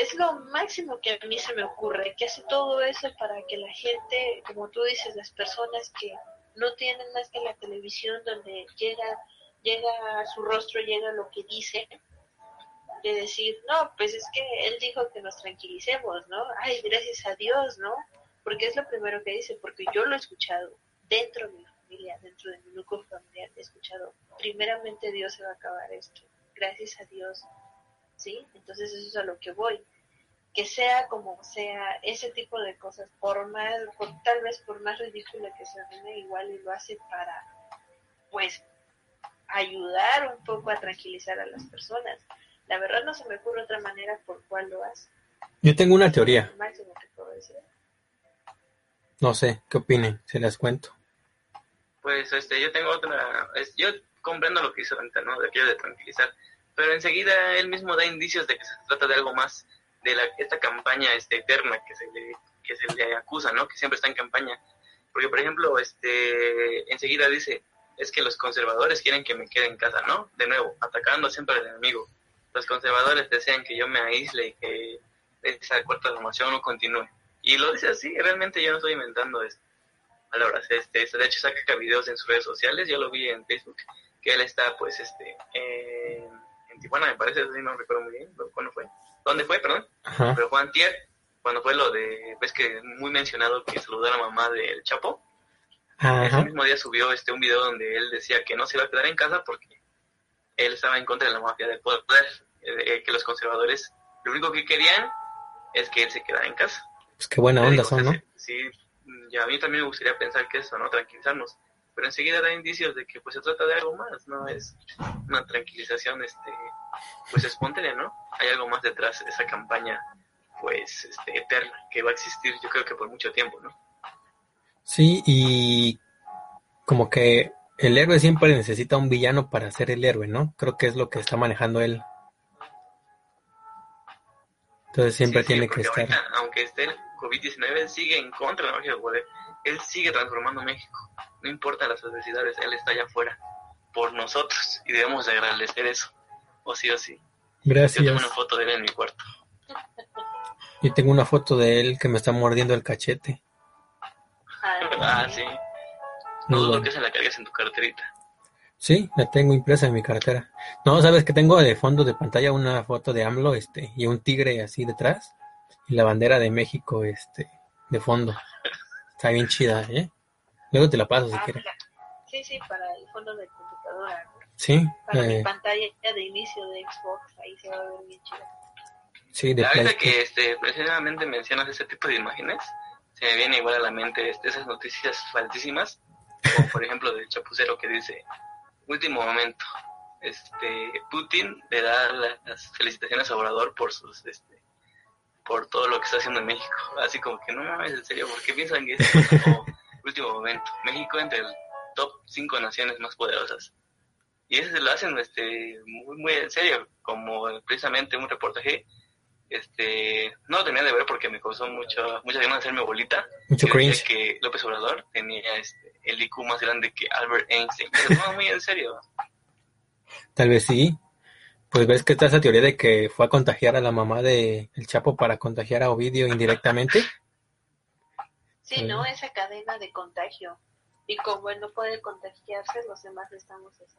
es lo máximo que a mí se me ocurre, que hace todo eso para que la gente, como tú dices, las personas que no tienen más que la televisión donde llega, llega a su rostro, llega lo que dice, de decir, no, pues es que él dijo que nos tranquilicemos, ¿no? Ay, gracias a Dios, ¿no? Porque es lo primero que dice, porque yo lo he escuchado dentro de dentro de mi núcleo familiar, he escuchado, primeramente Dios se va a acabar esto, gracias a Dios, ¿sí? Entonces eso es a lo que voy. Que sea como sea, ese tipo de cosas, por más, por, tal vez por más ridícula que sea, igual y lo hace para, pues, ayudar un poco a tranquilizar a las personas. La verdad no se me ocurre otra manera por cuál lo hace. Yo tengo una teoría. No sé, ¿qué opinen? Se las cuento pues este, yo tengo otra, yo comprendo lo que hizo Venta, ¿no? De aquello de tranquilizar, pero enseguida él mismo da indicios de que se trata de algo más, de la, esta campaña este, eterna que se, le, que se le acusa, ¿no? Que siempre está en campaña. Porque, por ejemplo, este, enseguida dice, es que los conservadores quieren que me quede en casa, ¿no? De nuevo, atacando siempre al enemigo. Los conservadores desean que yo me aísle y que esa cuarta formación no continúe. Y lo dice así, realmente yo no estoy inventando esto palabras. Este, de hecho saca videos en sus redes sociales, yo lo vi en Facebook, que él está pues este en Tijuana, me parece, no recuerdo muy bien, ¿cuándo fue? ¿Dónde fue, perdón? Pero Juan Tier, cuando fue lo de, ves que muy mencionado que saludó a la mamá del Chapo, ese mismo día subió este un video donde él decía que no se iba a quedar en casa porque él estaba en contra de la mafia del poder, eh, que los conservadores lo único que querían es que él se quedara en casa. Pues qué buena onda son, ¿no? Sí, y a mí también me gustaría pensar que eso, ¿no? Tranquilizarnos. Pero enseguida da indicios de que pues se trata de algo más, no es una tranquilización este pues espontánea, ¿no? Hay algo más detrás de esa campaña pues este, eterna que va a existir yo creo que por mucho tiempo, ¿no? Sí, y como que el héroe siempre necesita un villano para ser el héroe, ¿no? Creo que es lo que está manejando él. Entonces siempre tiene que estar. aunque esté el COVID-19, sigue en contra de la magia del poder. Él sigue transformando México. No importa las adversidades, él está allá afuera por nosotros y debemos de agradecer eso. O sí o sí. Gracias. Yo tengo una foto de él en mi cuarto. Yo tengo una foto de él que me está mordiendo el cachete. ah, sí. No dudo que se la cargues en tu carterita. Sí, la tengo impresa en mi cartera. No, sabes que tengo de fondo de pantalla una foto de AMLO, este, y un tigre así detrás, y la bandera de México, este, de fondo. Está bien chida, ¿eh? Luego te la paso si ah, quieres. Sí, sí, para el fondo de computadora. Sí. Para mi eh, pantalla de inicio de Xbox, ahí se va a ver bien chida. Sí, de La verdad que este, precisamente mencionas ese tipo de imágenes, se me viene igual a la mente este, esas noticias faltísimas, como por ejemplo del chapucero que dice último momento. Este, Putin le da las felicitaciones a Obrador por sus, este, por todo lo que está haciendo en México. Así como que no mames, en serio, ¿por qué piensan que es como último momento? México entre el top 5 naciones más poderosas. Y eso se lo hacen este, muy, muy en serio, como precisamente un reportaje este no lo tenía de ver porque me causó mucho, muchas ganas de hacerme bolita. Mucho cringe. Que López Obrador tenía este, el IQ más grande que Albert Einstein. Pero no, muy en serio. Tal vez sí. Pues ves que está esa teoría de que fue a contagiar a la mamá de El Chapo para contagiar a Ovidio indirectamente. Sí, ¿no? Esa cadena de contagio. Y como él no puede contagiarse, los demás estamos así.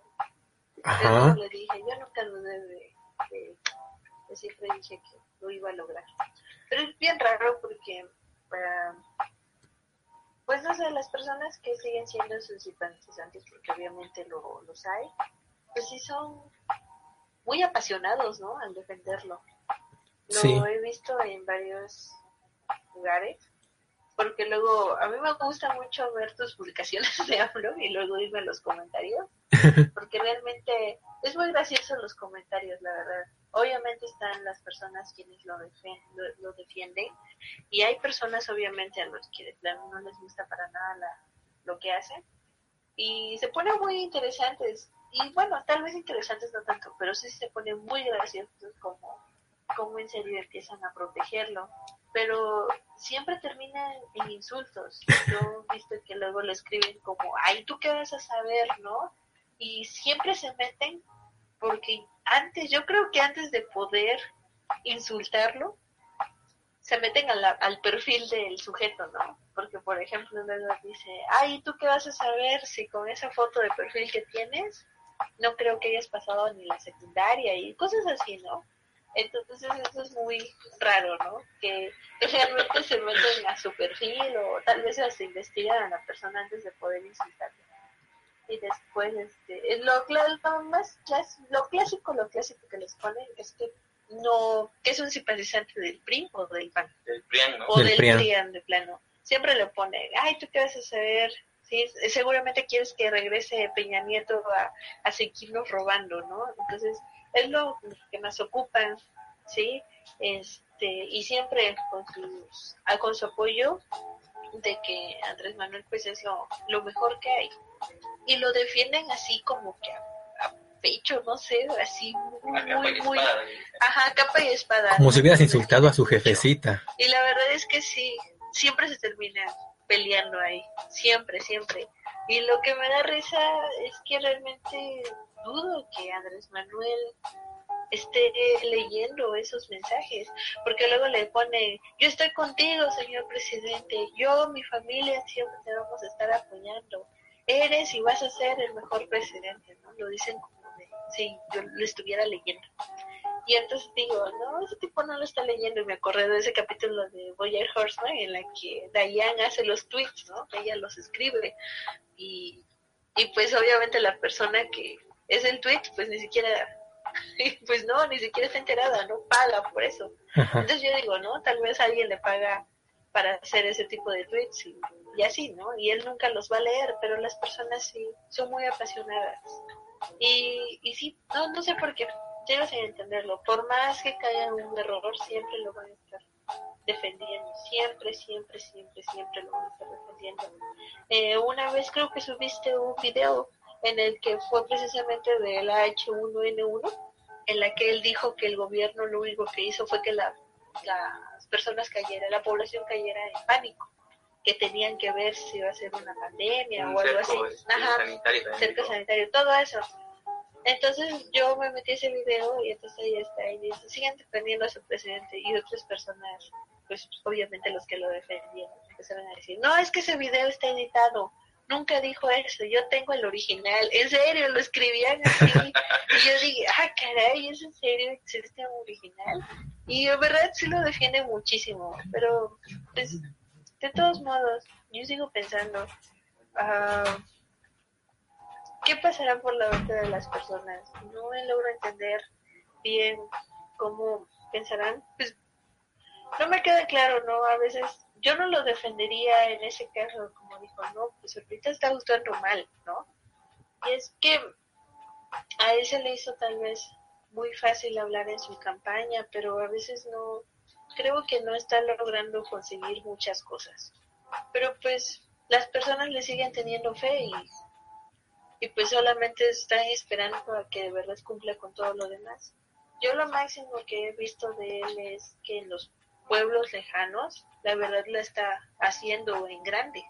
Ajá. le dije, yo nunca dudé de, que siempre dije que lo iba a lograr. Pero es bien raro porque, ah, pues no sé, las personas que siguen siendo sus simpatizantes, porque obviamente lo, los hay, pues sí son muy apasionados, ¿no? Al defenderlo. Lo he visto en varios lugares porque luego a mí me gusta mucho ver tus publicaciones de AMLO y luego irme a los comentarios, porque realmente es muy gracioso los comentarios, la verdad. Obviamente están las personas quienes lo, lo, defienden y hay personas obviamente a los que no les gusta para nada lo que hacen y se pone muy interesantes y bueno, tal vez interesantes no tanto, pero sí se pone muy graciosos como, como en serio empiezan a protegerlo pero siempre terminan en insultos. Yo he visto que luego le escriben como, ay, ¿tú qué vas a saber, no? Y siempre se meten porque antes, yo creo que antes de poder insultarlo, se meten al perfil del sujeto, ¿no? Porque, por ejemplo, luego dice, ay, ¿tú qué vas a saber si con esa foto de perfil que tienes, no creo que hayas pasado ni la secundaria y cosas así, ¿no? Entonces eso es muy raro, ¿no? Que, realmente se meten a su perfil o tal vez se investigan a la persona antes de poder insultarle. Y después, este, lo, lo, más lo clásico, lo clásico que les ponen es que no, que es un simpatizante del PRI o del PAN. Del PRIAN, ¿no? O del, PRIAN. de plano. Siempre le pone, ay, ¿tú qué vas a saber? Sí, seguramente quieres que regrese Peña Nieto a, a seguirnos robando, ¿no? Entonces, es lo que más ocupan, ¿sí? Este, y siempre con, sus, ah, con su apoyo de que Andrés Manuel pues es lo, mejor que hay. Y lo defienden así como que a, pecho, no sé, así muy, muy, ajá, capa y espada. Como si hubieras insultado a su jefecita. Y la verdad es que sí, siempre se termina peleando ahí, siempre, siempre. Y lo que me da risa es que realmente dudo que Andrés Manuel esté leyendo esos mensajes, porque luego le pone, yo estoy contigo, señor presidente, yo, mi familia, siempre te vamos a estar apoyando, eres y vas a ser el mejor presidente, ¿no? Lo dicen como de, si yo lo estuviera leyendo. Y entonces digo, no, ese tipo no lo está leyendo. Y me acordé de ese capítulo de Boyer Horseman en la que Diane hace los tweets, ¿no? Ella los escribe. Y, y pues obviamente la persona que es el tweet, pues ni siquiera, pues no, ni siquiera está enterada, no paga por eso. Entonces yo digo, ¿no? Tal vez alguien le paga para hacer ese tipo de tweets y, así, ¿no? Y él nunca los va a leer, pero las personas sí son muy apasionadas. Y, y sí, no, no sé por qué, llego sin entenderlo. Por más que caiga un error, siempre lo van a estar defendiendo, siempre, siempre, siempre, siempre lo van a estar defendiendo. Eh, una vez creo que subiste un video en el que fue precisamente de la H1N1, en la que él dijo que el gobierno lo único que hizo fue que la, las personas cayeran, la población cayera en pánico, que tenían que ver si iba a ser una pandemia o algo así. Este, Ajá, sanitario, sanitario, todo eso. Entonces yo me metí ese video y entonces ahí está, y dice, siguen defendiendo a su presidente y otras personas, pues obviamente los que lo defendían, empezaron a decir, no, es que ese video está editado, nunca dijo eso, yo tengo el original, en serio, lo escribían así, y yo dije, ah, caray, ¿es en serio existe un original? Y en verdad sí lo defiende muchísimo, pero pues, de todos modos, yo sigo pensando, uh, ¿qué pasará por la mente de las personas? No me logro entender bien cómo pensarán, pues no me queda claro, ¿no? A veces yo no lo defendería en ese caso, como dijo, no, pues ahorita está actuando mal, ¿no? Y es que a él se le hizo tal vez muy fácil hablar en su campaña, pero a veces no, creo que no está logrando conseguir muchas cosas. Pero pues las personas le siguen teniendo fe y, y pues solamente están esperando a que de verdad cumpla con todo lo demás. Yo lo máximo que he visto de él es que en los pueblos lejanos, la verdad la está haciendo en grande.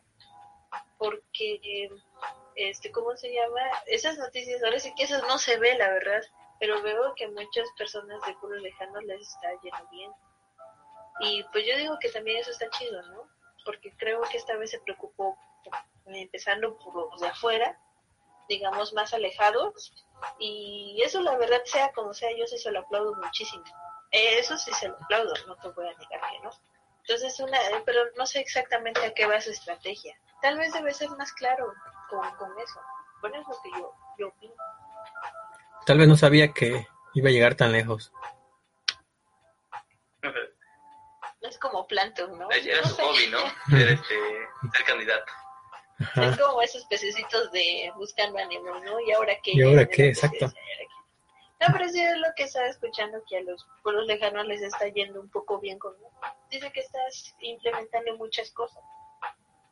Porque, este, ¿cómo se llama? Esas noticias, ahora sí que esas no se ve, la verdad, pero veo que muchas personas de pueblos lejanos les está yendo bien. Y pues yo digo que también eso está chido, ¿no? Porque creo que esta vez se preocupó empezando por los de afuera, digamos más alejados, y eso la verdad sea como sea, yo sí se lo aplaudo muchísimo Eh, Eso sí se lo aplaudo, no te voy a negar que no. Entonces, una, pero no sé exactamente a qué va su estrategia. Tal vez debe ser más claro con, con eso. Bueno, es lo que yo, yo opino. Tal vez no sabía que iba a llegar tan lejos. Es como Planton, ¿no? Era No su sé. hobby, ¿no? Ser, este, ser candidato. Ajá. Es como esos pececitos de buscando a Nemo, ¿no? ¿Y ahora qué? ¿Y ahora qué? Exacto. No, pero sí es lo que estaba escuchando, que a los pueblos lejanos les está yendo un poco bien con... Dice que estás implementando muchas cosas.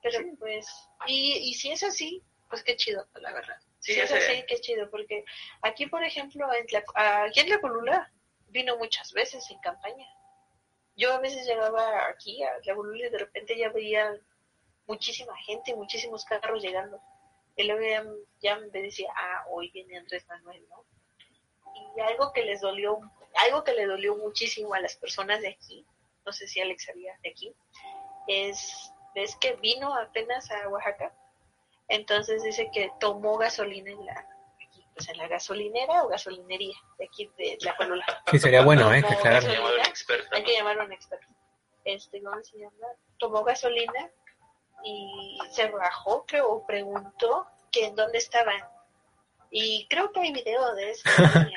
Pero pues... Y, y si es así, pues qué chido, la verdad. Sí, si es así, qué chido, porque aquí, por ejemplo, en Tla- aquí en La Colula vino muchas veces en campaña. Yo a veces llegaba aquí a La Colula y de repente ya veía muchísima gente, muchísimos carros llegando. Y luego ya, ya me decía, ah, hoy viene Andrés Manuel, ¿no? Y algo que les dolió, algo que le dolió muchísimo a las personas de aquí, no sé si Alex sabía de aquí, es, ves que vino apenas a Oaxaca, entonces dice que tomó gasolina en la, aquí, pues en la gasolinera o gasolinería de aquí de La Colula. Sí, sería bueno, ¿eh? Que experto. Hay que llamar a un experto. Este, ¿cómo se llama? Tomó gasolina y se bajó, creo, o preguntó que en dónde estaban. Y creo que hay video de eso.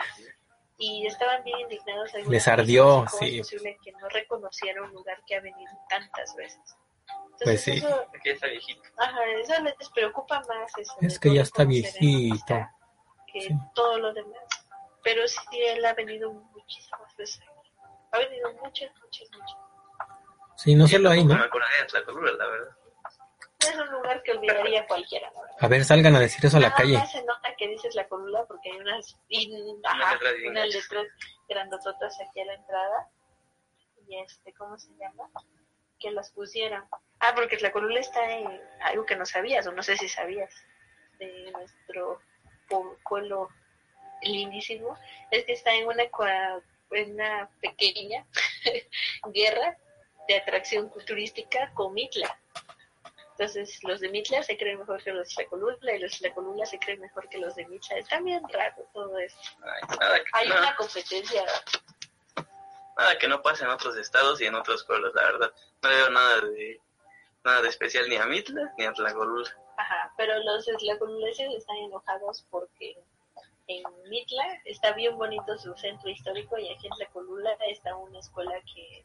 y estaban bien indignados. algunos Les ardió, vecinos, ¿cómo sí. Es posible que no reconociera un lugar que ha venido tantas veces. Entonces, Pues sí. Eso, Aquí está viejito. ajá, eso les preocupa más. Eso, Es que ya está viejito. está Que Sí. todo lo demás. Pero sí, él ha venido muchísimas veces. Ha venido muchas, muchas, muchas. Sí, no solo ahí, No. Es un lugar que olvidaría cualquiera. A ver, salgan a decir eso a la Nada calle. más se nota que dices la colula porque hay unas, Unas ajá, letras bien unas letras grandototas aquí a la entrada. Y este, ¿cómo se llama? Que las pusieron. Ah, porque la colula está en algo que no sabías, o no sé si sabías, de nuestro pu- pueblo lindísimo, es que está en una, una pequeña guerra de atracción turística con Mitla. Entonces, los de Mitla se creen mejor que los de Tlacolula y los de Tlacolula se creen mejor que los de Mitla. Está bien raro todo esto. Ay, Hay una competencia. nada que no pase en otros estados y en otros pueblos, la verdad. No veo nada de nada de especial ni a Mitla ni a Tlacolula. Ajá, pero los tlacolulenses están enojados porque en Mitla está bien bonito su centro histórico y aquí en Tlacolula está una escuela que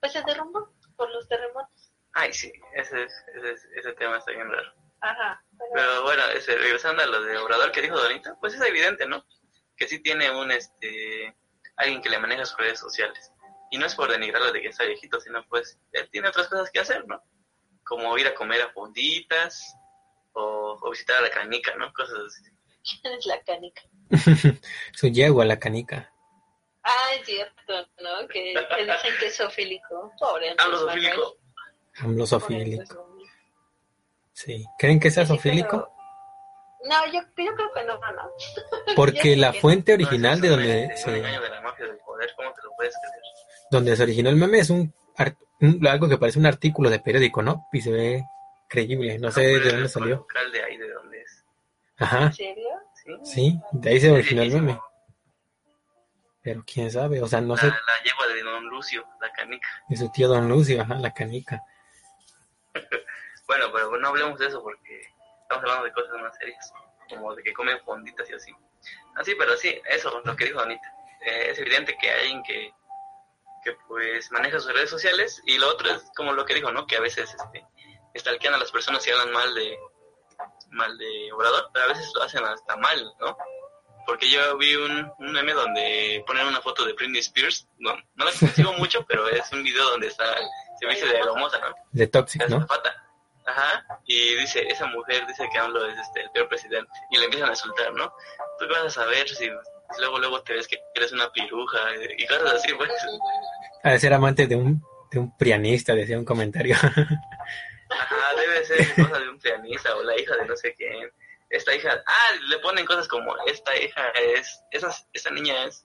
pues se derrumbó por los terremotos. Ay, sí, ese, ese, ese tema está bien raro. Ajá, pero, Pero bueno, ese, regresando a lo de Obrador que dijo Donita, pues es evidente, ¿no? Que sí tiene un, este, alguien que le maneja sus redes sociales. Y no es por denigrarlo de que está viejito, sino pues él tiene otras cosas que hacer, ¿no? Como ir a comer a fonditas o, o visitar a la canica, ¿no? Cosas así. ¿Quién es la canica? Su yegua, la canica. Ah, es cierto, ¿no? Que, que dicen que es zoofílico. Pobre Manuel. Sí. ¿Creen que sea Sí, zoofílico? pero- No, yo, yo creo que no, no, no. Porque la fuente No, original eso de donde se, de la mafia del poder, ¿cómo te lo puedes creer? donde se originó el meme es un, un- algo que parece un artículo de periódico, ¿no? Y se ve creíble. No sé pero de es dónde salió. local de ahí, de dónde es. Ajá. ¿En serio? Sí, Sí, de ahí se originó el meme. Pero quién sabe, o sea, no la, sé, la yegua de Don Lucio, la canica. de su tío Don Lucio, ajá, la canica. Bueno, pero no hablemos de eso porque estamos hablando de cosas más serias, como de que comen fonditas y así. Así, pero sí, eso, lo que dijo Donita. Eh, es evidente que hay alguien que, que pues maneja sus redes sociales y lo otro es como lo que dijo, ¿no? Que a veces este, stalkean a las personas y hablan mal de mal de Obrador, pero a veces lo hacen hasta mal, ¿no? Porque yo vi un, un meme donde ponen una foto de Britney Spears, no, no la consigo mucho, pero es un video donde está, se viste de hermosa, ¿no? De Toxic, ¿no? Ajá, y dice, esa mujer dice que AMLO es este, el peor presidente. Y le empiezan a insultar, ¿no? ¿Tú qué vas a saber si luego luego te ves que eres una piruja y cosas así, pues? Ha de ser amante de un, de un prianista, decía un comentario. Ajá, debe ser cosa de un pianista o la hija de no sé quién. Esta hija, ah, le ponen cosas como, esta hija es, esa, esta niña es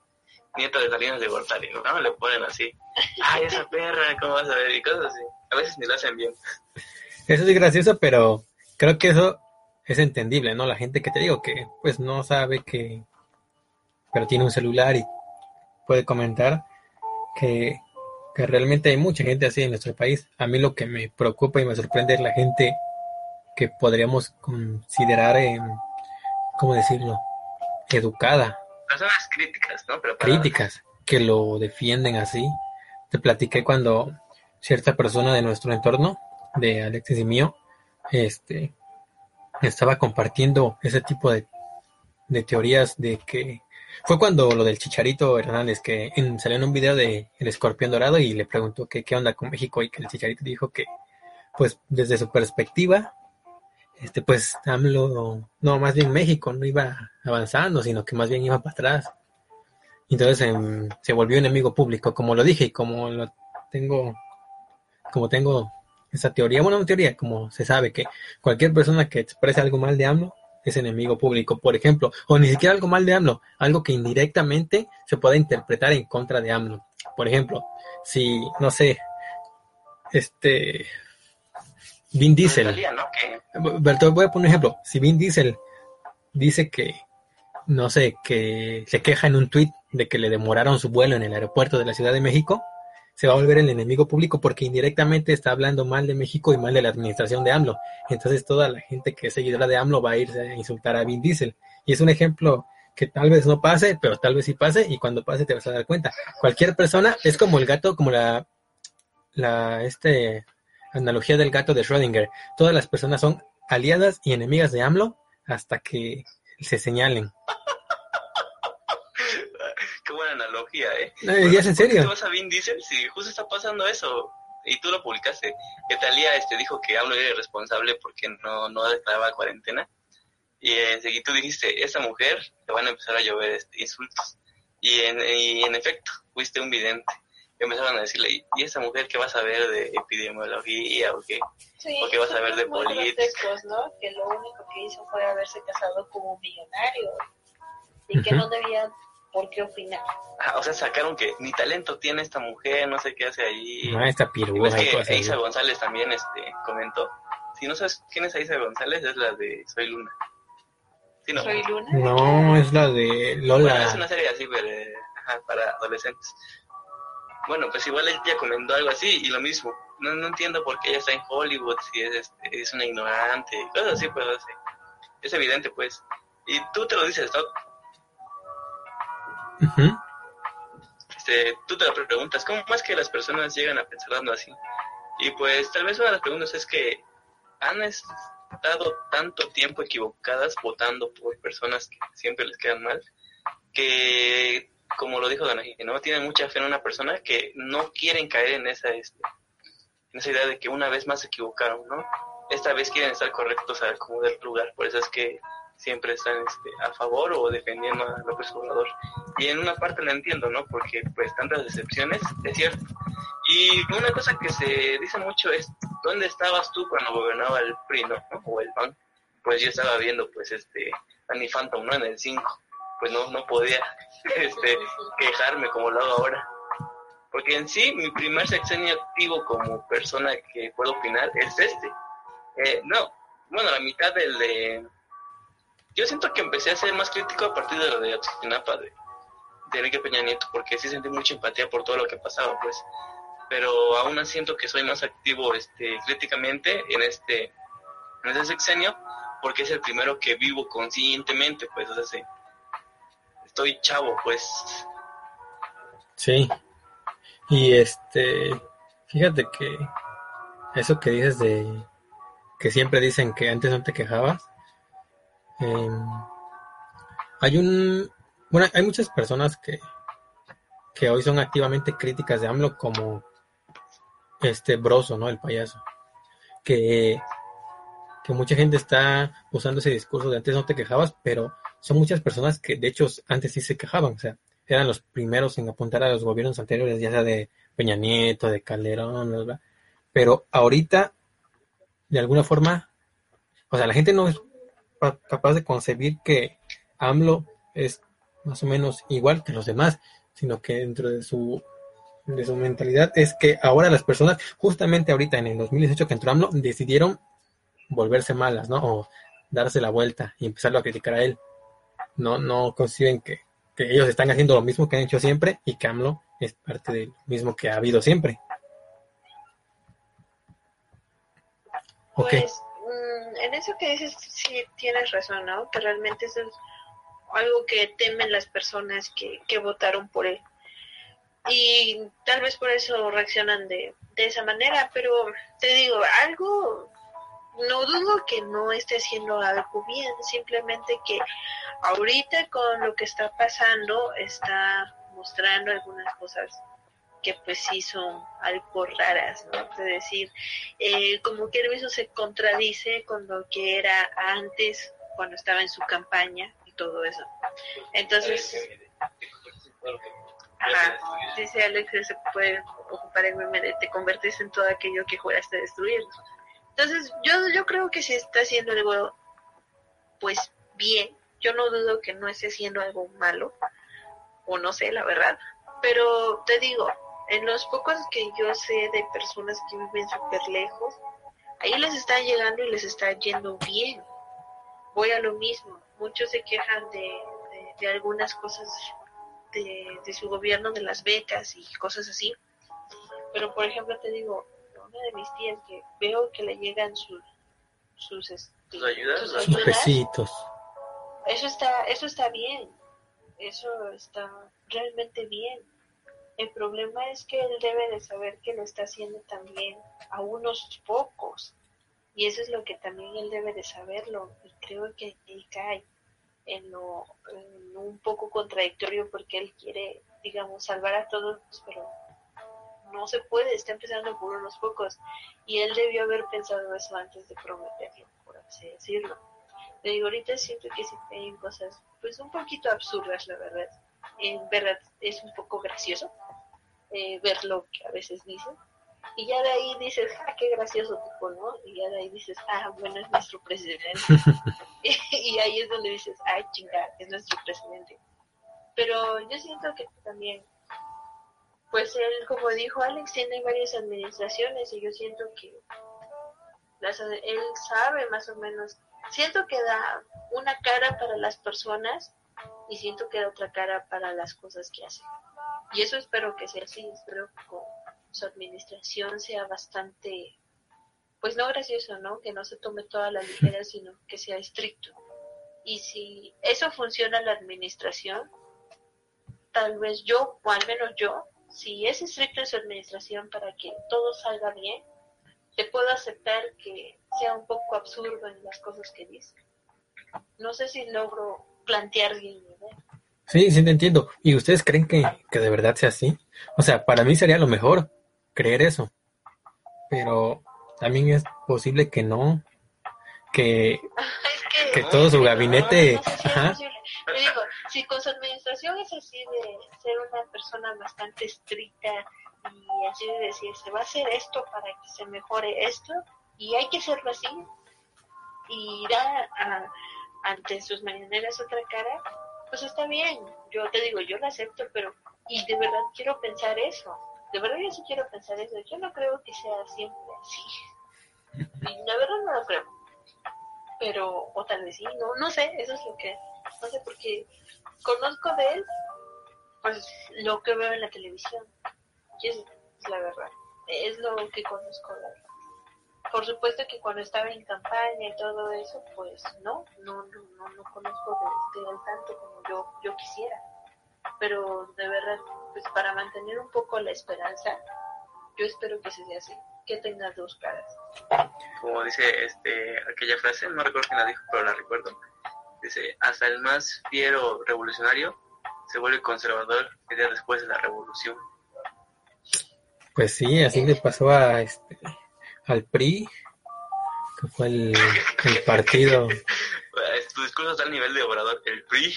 nieta de Salinas de Gortari, ¿no? Le ponen así, ay, esa perra, ¿cómo vas a ver? Y cosas así. A veces ni lo hacen bien. Eso es gracioso, pero creo que eso es entendible, ¿no? La gente que te digo que pues no sabe que, pero tiene un celular y puede comentar, que, que realmente hay mucha gente así en nuestro país. A mí lo que me preocupa y me sorprende es la gente que podríamos considerar, en, ¿cómo decirlo?, educada. Personas críticas, ¿no? Pero Críticas, que lo defienden así. Te platiqué cuando cierta persona de nuestro entorno, de Alexis y mío, este, estaba compartiendo ese tipo de, de teorías de que fue cuando lo del Chicharito Hernández, que salió en un video de El Escorpión Dorado y le preguntó que qué onda con México y que el Chicharito dijo que, pues, desde su perspectiva, este, pues, AMLO, no, más bien México no iba avanzando, sino que más bien iba para atrás. Entonces em, se volvió enemigo público, como lo dije y como lo tengo, como tengo esa teoría, bueno, una teoría, como se sabe que cualquier persona que exprese algo mal de AMLO es enemigo público, por ejemplo, o ni siquiera algo mal de AMLO, algo que indirectamente se pueda interpretar en contra de AMLO. Por ejemplo, si, no sé, este, Vin Diesel, ¿no? voy a poner un ejemplo, si Vin Diesel dice que, no sé, que se queja en un tuit de que le demoraron su vuelo en el aeropuerto de la Ciudad de México, se va a volver el enemigo público porque indirectamente está hablando mal de México y mal de la administración de AMLO. Entonces toda la gente que es seguidora de AMLO va a irse a insultar a Vin Diesel. Y es un ejemplo que tal vez no pase, pero tal vez sí pase y cuando pase te vas a dar cuenta. Cualquier persona es como el gato, como la, la este, analogía del gato de Schrödinger. Todas las personas son aliadas y enemigas de AMLO hasta que se señalen. Buena analogía, ¿eh? es en serio. ¿Qué vas a Vin Diesel si justo está pasando eso? Y tú lo publicaste. Que Talía este, dijo que AMLO era irresponsable porque no, no declaraba cuarentena. Y enseguida tú dijiste, esa mujer te van a empezar a llover este, insultos. Y en, y en efecto, fuiste un vidente. Y empezaron a decirle, ¿y esa mujer qué va a saber de epidemiología o qué? Sí, ¿O qué vas a ver de política? ¿no? Que lo único que hizo fue haberse casado como un millonario y que no debía por qué opinar. Ah, o sea, sacaron que ni talento tiene esta mujer, no sé qué hace ahí. No, esta pirúa. Es que Isa González también este, comentó. Si no sabes quién es Isa González, es la de Soy Luna. ¿Sí, no? ¿Soy Luna? No, es la de Lola. es una serie así pero, ajá, para adolescentes. Bueno, pues igual ella comentó algo así y lo mismo. No, no entiendo por qué ella está en Hollywood, si es, este, es una ignorante, cosas así, pues, así. es evidente, pues. Y tú te lo dices, ¿no? Este, tú te lo preguntas, ¿cómo más que las personas llegan a pensar así? Y pues tal vez una de las preguntas es que han estado tanto tiempo equivocadas votando por personas que siempre les quedan mal, que como lo dijo Danaji, ¿no? Tienen mucha fe en una persona que no quieren caer en esa, este, en esa idea de que una vez más se equivocaron, ¿no? Esta vez quieren estar correctos al como del lugar, por eso es que siempre están este, a favor o defendiendo a López Obrador. Y en una parte lo entiendo, ¿no? Porque pues tantas decepciones, es cierto. Y una cosa que se dice mucho es, ¿dónde estabas tú cuando gobernaba el PRI, ¿no? O el PAN. Pues yo estaba viendo pues este Annie Phantom, ¿no? En el 5. Pues no, no podía este, quejarme como lo hago ahora. Porque en sí, mi primer sexenio activo como persona que puedo opinar es este. Eh, no, bueno, la mitad del de yo siento que empecé a ser más crítico a partir de lo de Ayotzinapa, de, Enrique Peña Nieto, porque sí sentí mucha empatía por todo lo que pasaba, pues. Pero aún siento que soy más activo este, críticamente en este, en este sexenio, porque es el primero que vivo conscientemente, pues, o sea, estoy chavo, pues. Sí. Y este, fíjate que eso que dices de que siempre dicen que antes no te quejabas, Em, hay un, bueno, hay muchas personas que, que hoy son activamente críticas de AMLO como este Broso, ¿no? El payaso. Que, que mucha gente está usando ese discurso de antes no te quejabas, pero son muchas personas que de hecho antes sí se quejaban, o sea, eran los primeros en apuntar a los gobiernos anteriores, ya sea de Peña Nieto, de Calderón, ¿verdad? pero ahorita, de alguna forma, o sea, la gente no es capaz de concebir que AMLO es más o menos igual que los demás, sino que dentro de su de su mentalidad es que ahora las personas, justamente ahorita en el 2018 que entró AMLO, decidieron volverse malas, ¿no? O darse la vuelta y empezarlo a criticar a él. No, no conciben que, que ellos están haciendo lo mismo que han hecho siempre y que AMLO es parte del mismo que ha habido siempre. Pues en eso que dices, sí tienes razón, ¿no? Que realmente eso es algo que temen las personas que, que votaron por él. Y tal vez por eso reaccionan de, de esa manera, pero te digo, algo, no dudo que no esté haciendo algo bien, simplemente que ahorita con lo que está pasando está mostrando algunas cosas que pues sí son algo raras, ¿no? Es decir, eh, como que mismo se contradice con lo que era antes, cuando estaba en su campaña y todo eso. Entonces, ajá, dice Alex que se puede ocupar el meme de te convertiste en todo aquello que juraste destruir. Entonces, yo, yo creo que se está haciendo algo, pues, bien. Yo no dudo que no esté haciendo algo malo, o no sé, la verdad. Pero te digo, en los pocos que yo sé de personas que viven súper lejos, ahí les está llegando y les está yendo bien. Voy a lo mismo. Muchos se quejan de, de, de algunas cosas de, de, su gobierno, de las becas y cosas así. Pero, por ejemplo, te digo, una de mis tías que veo que le llegan sus, sus, este, ¿Sus ayudas? sus Sus ayudas, pesitos. eso está, eso está bien, eso está realmente bien. El problema es que él debe de saber que lo está haciendo también a unos pocos. Y eso es lo que también él debe de saberlo. Y creo que él cae en lo un poco contradictorio porque él quiere, digamos, salvar a todos, pero no se puede, está empezando por unos pocos. Y él debió haber pensado eso antes de prometerlo, por así decirlo. Le digo, ahorita siento que sí hay cosas, pues un poquito absurdas, la verdad. En verdad es un poco gracioso eh, ver lo que a veces dice. Y ya de ahí dices, ah, qué gracioso tipo, ¿no? Y ya de ahí dices, ah, bueno, es nuestro presidente. y ahí es donde dices, ay, chinga, es nuestro presidente. Pero yo siento que también, pues él, como dijo Alex, tiene varias administraciones y yo siento que las, él sabe más o menos, siento que da una cara para las personas y siento que da otra cara para las cosas que hace. Y eso espero que sea así, espero que con su administración sea bastante, pues no gracioso, ¿no? Que no se tome toda la ligera, sino que sea estricto. Y si eso funciona en la administración, tal vez yo, o al menos yo, si es estricto en su administración para que todo salga bien, te puedo aceptar que sea un poco absurdo en las cosas que dice. No sé si logro plantear bien mi idea. Sí, sí te entiendo. ¿Y ustedes creen que, que de verdad sea así? O sea, para mí sería lo mejor creer eso. Pero también es posible que no. Que, Es que, que todo su gabinete... no, no sé si Ajá. Yo digo, si con su administración es así de ser una persona bastante estricta y así de decir, se va a hacer esto para que se mejore esto, y hay que hacerlo así, y da a- ante sus mañaneras otra cara, pues está bien. Yo te digo, yo lo acepto, pero, y de verdad quiero pensar eso. De verdad yo sí quiero pensar eso. Yo no creo que sea siempre así. Y la verdad no lo creo pero o tal vez sí, no, no sé, eso es lo que, no sé, porque conozco de él, pues lo que veo en la televisión, y es, la verdad, es lo que conozco de él. Por supuesto que cuando estaba en campaña y todo eso, pues no, no, no, no, no conozco de, de él tanto como yo, yo quisiera, pero de verdad, pues para mantener un poco la esperanza, yo espero que se sea así, que tenga dos caras. Como dice este aquella frase, no recuerdo quién la dijo, pero la recuerdo. Dice, hasta el más fiero revolucionario se vuelve conservador el día después de la revolución. Pues sí, así le pasó a este, al PRI, que fue el, el partido, Eh, Tu discurso está al nivel de obrador. El PRI,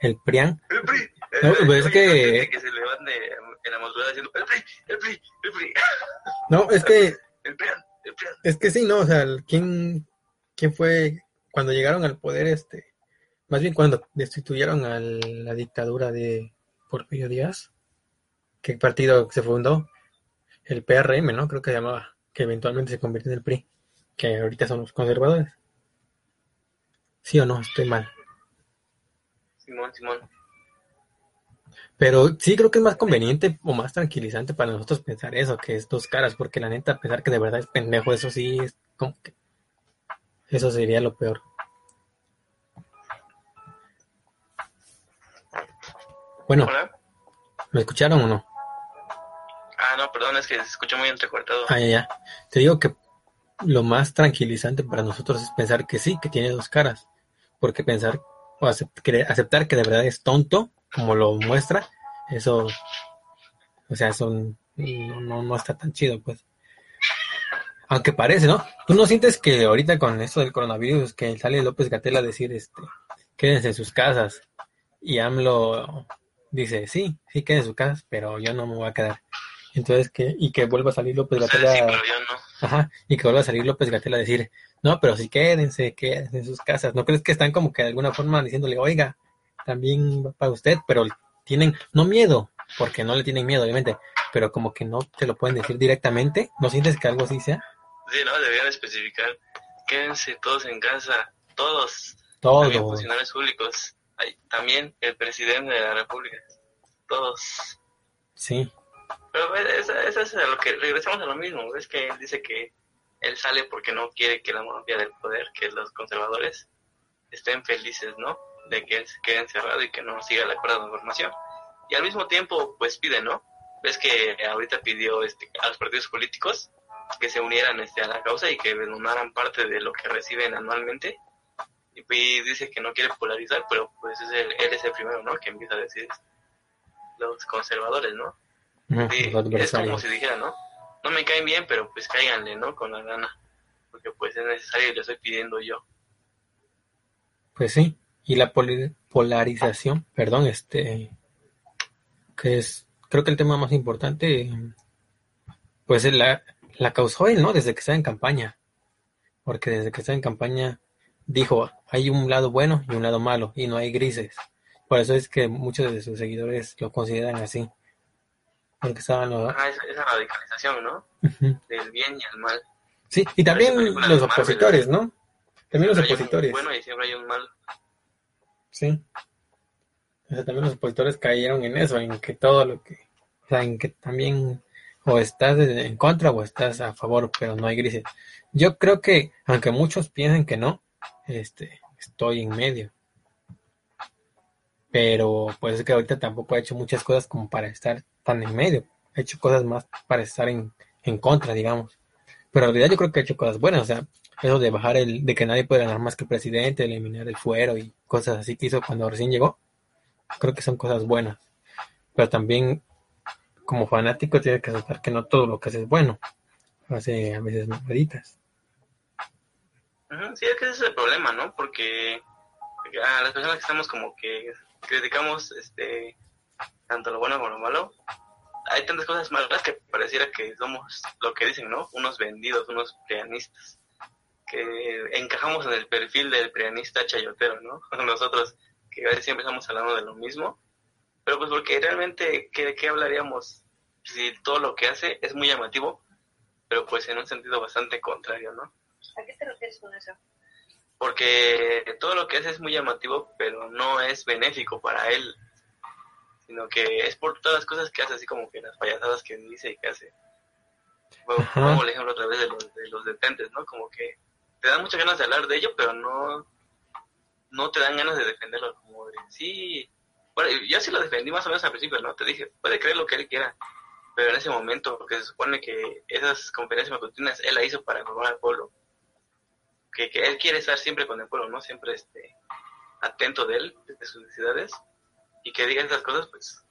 el PRIAN. el PRI. No, Eh, pues es que- que se levante en la madrugada diciendo, el PRI, el PRI, el PRI, No, es que, el PRIAN, el PRIAN. es que sí, no, o sea, ¿quién, quién fue cuando llegaron al poder, este, más bien cuando destituyeron a la dictadura de Porfirio Díaz? ¿Qué partido se fundó? El PRM, ¿no? Creo que se llamaba, que eventualmente se convirtió en el PRI, que ahorita son los conservadores. ¿Sí o no? Estoy mal. Simón, Simón. Pero sí creo que es más conveniente o más tranquilizante para nosotros pensar eso, que es dos caras, porque la neta, pensar que de verdad es pendejo, eso sí es como que... Eso sería lo peor. Bueno, Hola. ¿me escucharon o no? Ah, no, perdón, es que se escuchó muy entrecortado. Ah, ya, ya. Te digo que lo más tranquilizante para nosotros es pensar que sí, que tiene dos caras. Porque pensar o aceptar que de verdad es tonto, como lo muestra, eso, o sea, eso no, no, está tan chido, pues. Aunque parece, ¿no? ¿Tú no sientes que ahorita con esto del coronavirus, que sale López Gatell a decir, este, quédense en sus casas, y AMLO dice, sí, sí, quédense en sus casas, pero yo no me voy a quedar. Entonces, que, y que vuelva a salir López Gatell Ustedes sí, a- pero yo no. Ajá, y que vuelva a salir López Gatell a decir, no, pero sí quédense, quédense en sus casas. ¿No crees que están como que de alguna forma diciéndole, oiga, también va para usted, pero tienen, no miedo, porque no le tienen miedo, obviamente, pero como que no te lo pueden decir directamente? ¿No sientes que algo así sea? Sí, no, deberían especificar. Quédense todos en casa, todos. También Todo. funcionarios públicos. También el presidente de la República. Todos. Sí, Pero eso es, es a lo que regresamos a lo mismo. Es que él dice que él sale porque no quiere que la mafia del poder, que los conservadores, estén felices, ¿no? De que él se quede encerrado y que no siga la cuerda de información. Y al mismo tiempo, pues pide, ¿no? Ves que ahorita pidió este, a los partidos políticos que se unieran este, a la causa y que donaran parte de lo que reciben anualmente. Y pues dice que no quiere polarizar, pero pues es el- él es el primero, ¿no? Que empieza a decir los conservadores, ¿no? Sí, es como si dijera, ¿no? No me caen bien, pero pues cáiganle, ¿no? Con la gana. Porque pues es necesario y lo estoy pidiendo yo. Pues sí, y la polarización, perdón, este, que es, creo que el tema más importante, pues es la, la causó él, ¿no? Desde que está en campaña, porque desde que está en campaña dijo, hay un lado bueno y un lado malo, y no hay grises. Por eso es que muchos de sus seguidores lo consideran así, estaban los... Ah, esa, esa radicalización, ¿no? Ujú. Del bien y el mal. Sí, y también los de Marvel, opositores, ¿no? También los opositores. bueno y siempre hay un mal. Sí. O sea, también los opositores cayeron en eso, en que todo lo que, o sea, en que también o estás en contra o estás a favor, pero no hay grises. Yo creo que, aunque muchos piensen que no, este, estoy en medio. Pero pues es que ahorita tampoco he hecho muchas cosas como para estar tan en medio. He hecho cosas más para estar en, en contra, digamos. Pero en realidad yo creo que he hecho cosas buenas, o sea, eso de bajar el, de que nadie puede ganar más que el presidente, eliminar el fuero y cosas así que hizo cuando recién llegó, creo que son cosas buenas. Pero también, como fanático, tienes que aceptar que no todo lo que hace es bueno. Hace a veces meditas. Sí, es que ese es el problema, ¿no? Porque a las personas que estamos como que criticamos este tanto lo bueno como lo malo, hay tantas cosas malas que pareciera que somos lo que dicen, ¿no? Unos vendidos, unos prianistas, que encajamos en el perfil del prianista chayotero, ¿no? Nosotros que siempre estamos hablando de lo mismo, pero pues porque realmente, ¿qué, ¿de qué hablaríamos si todo lo que hace es muy llamativo, pero pues en un sentido bastante contrario, ¿no? ¿A qué te refieres con eso? porque todo lo que hace es muy llamativo, pero no es benéfico para él, sino que es por todas las cosas que hace, así como que las payasadas que dice y que hace. Bueno. Pongo el ejemplo otra vez de los, de los detentes, ¿no? Como que te dan muchas ganas de hablar de ello, pero no, no te dan ganas de defenderlo, como de, sí, bueno, yo sí lo defendí más o menos al principio, ¿no? Te dije, puede creer lo que él quiera, pero en ese momento, porque se supone que esas conferencias matutinas él la hizo para informar al pueblo, que, que él quiere estar siempre con el pueblo, ¿no? Siempre este, atento de él, de sus necesidades, y que diga esas cosas, pues,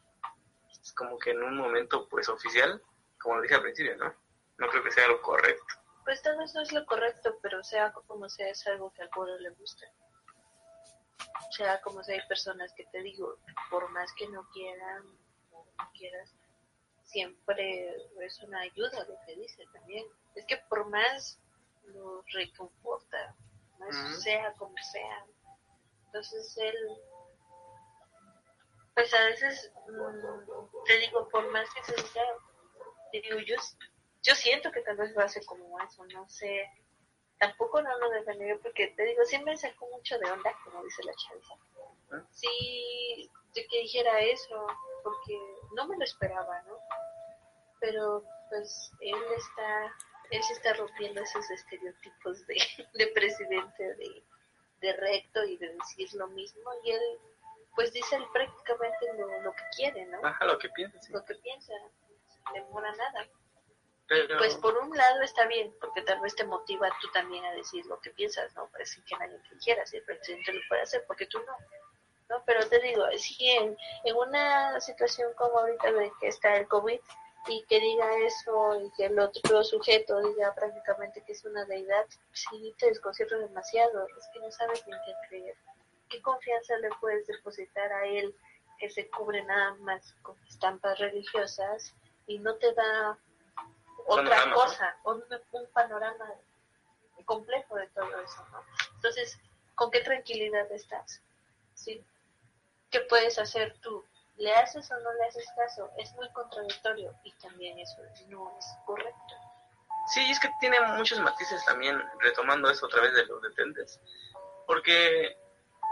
es como que en un momento, pues, oficial, como lo dije al principio, ¿no? No creo que sea lo correcto. Pues tal vez no es lo correcto, pero sea como sea, es algo que al pueblo le gusta. Sea como sea, hay personas que te digo, por más que no quieran o no quieras, siempre es una ayuda lo que dice también. Es que por más lo reconforta, más sea como sea. Entonces él, pues a veces, mm, te digo, por más que se diga, te digo, yo, yo siento que tal vez lo hace como eso, no sé. Tampoco no lo defendería porque te digo, siempre me sacó mucho de onda, como dice la chaviza. ¿Ah? Sí, de que dijera eso, porque no me lo esperaba, ¿no? Pero pues él está, él se está rompiendo esos estereotipos de, de presidente de, de recto y de decir lo mismo y él pues dice él prácticamente lo, lo que quiere, ¿no? Ajá, lo que piensas. Lo que piensa, no demora nada. Pero, Pues por un lado está bien, porque tal vez te motiva tú también a decir lo que piensas, ¿no? Para decir que nadie te quiera, si el presidente lo puede hacer, porque tú no. ¿no? Pero te digo, si en, en una situación como ahorita de que está el COVID y que diga eso y que el otro sujeto diga prácticamente que es una deidad, sí te desconcierta demasiado, es que no sabes en qué creer. ¿Qué confianza le puedes depositar a él que se cubre nada más con estampas religiosas y no te da otra Panorama, cosa, un, un panorama complejo de todo eso, ¿no? Entonces, ¿con qué tranquilidad estás? ¿Sí? ¿Qué puedes hacer tú? ¿Le haces o no le haces caso? Es muy contradictorio y también eso no es correcto. Sí, es que tiene muchos matices también, retomando eso otra vez de los detentes. Porque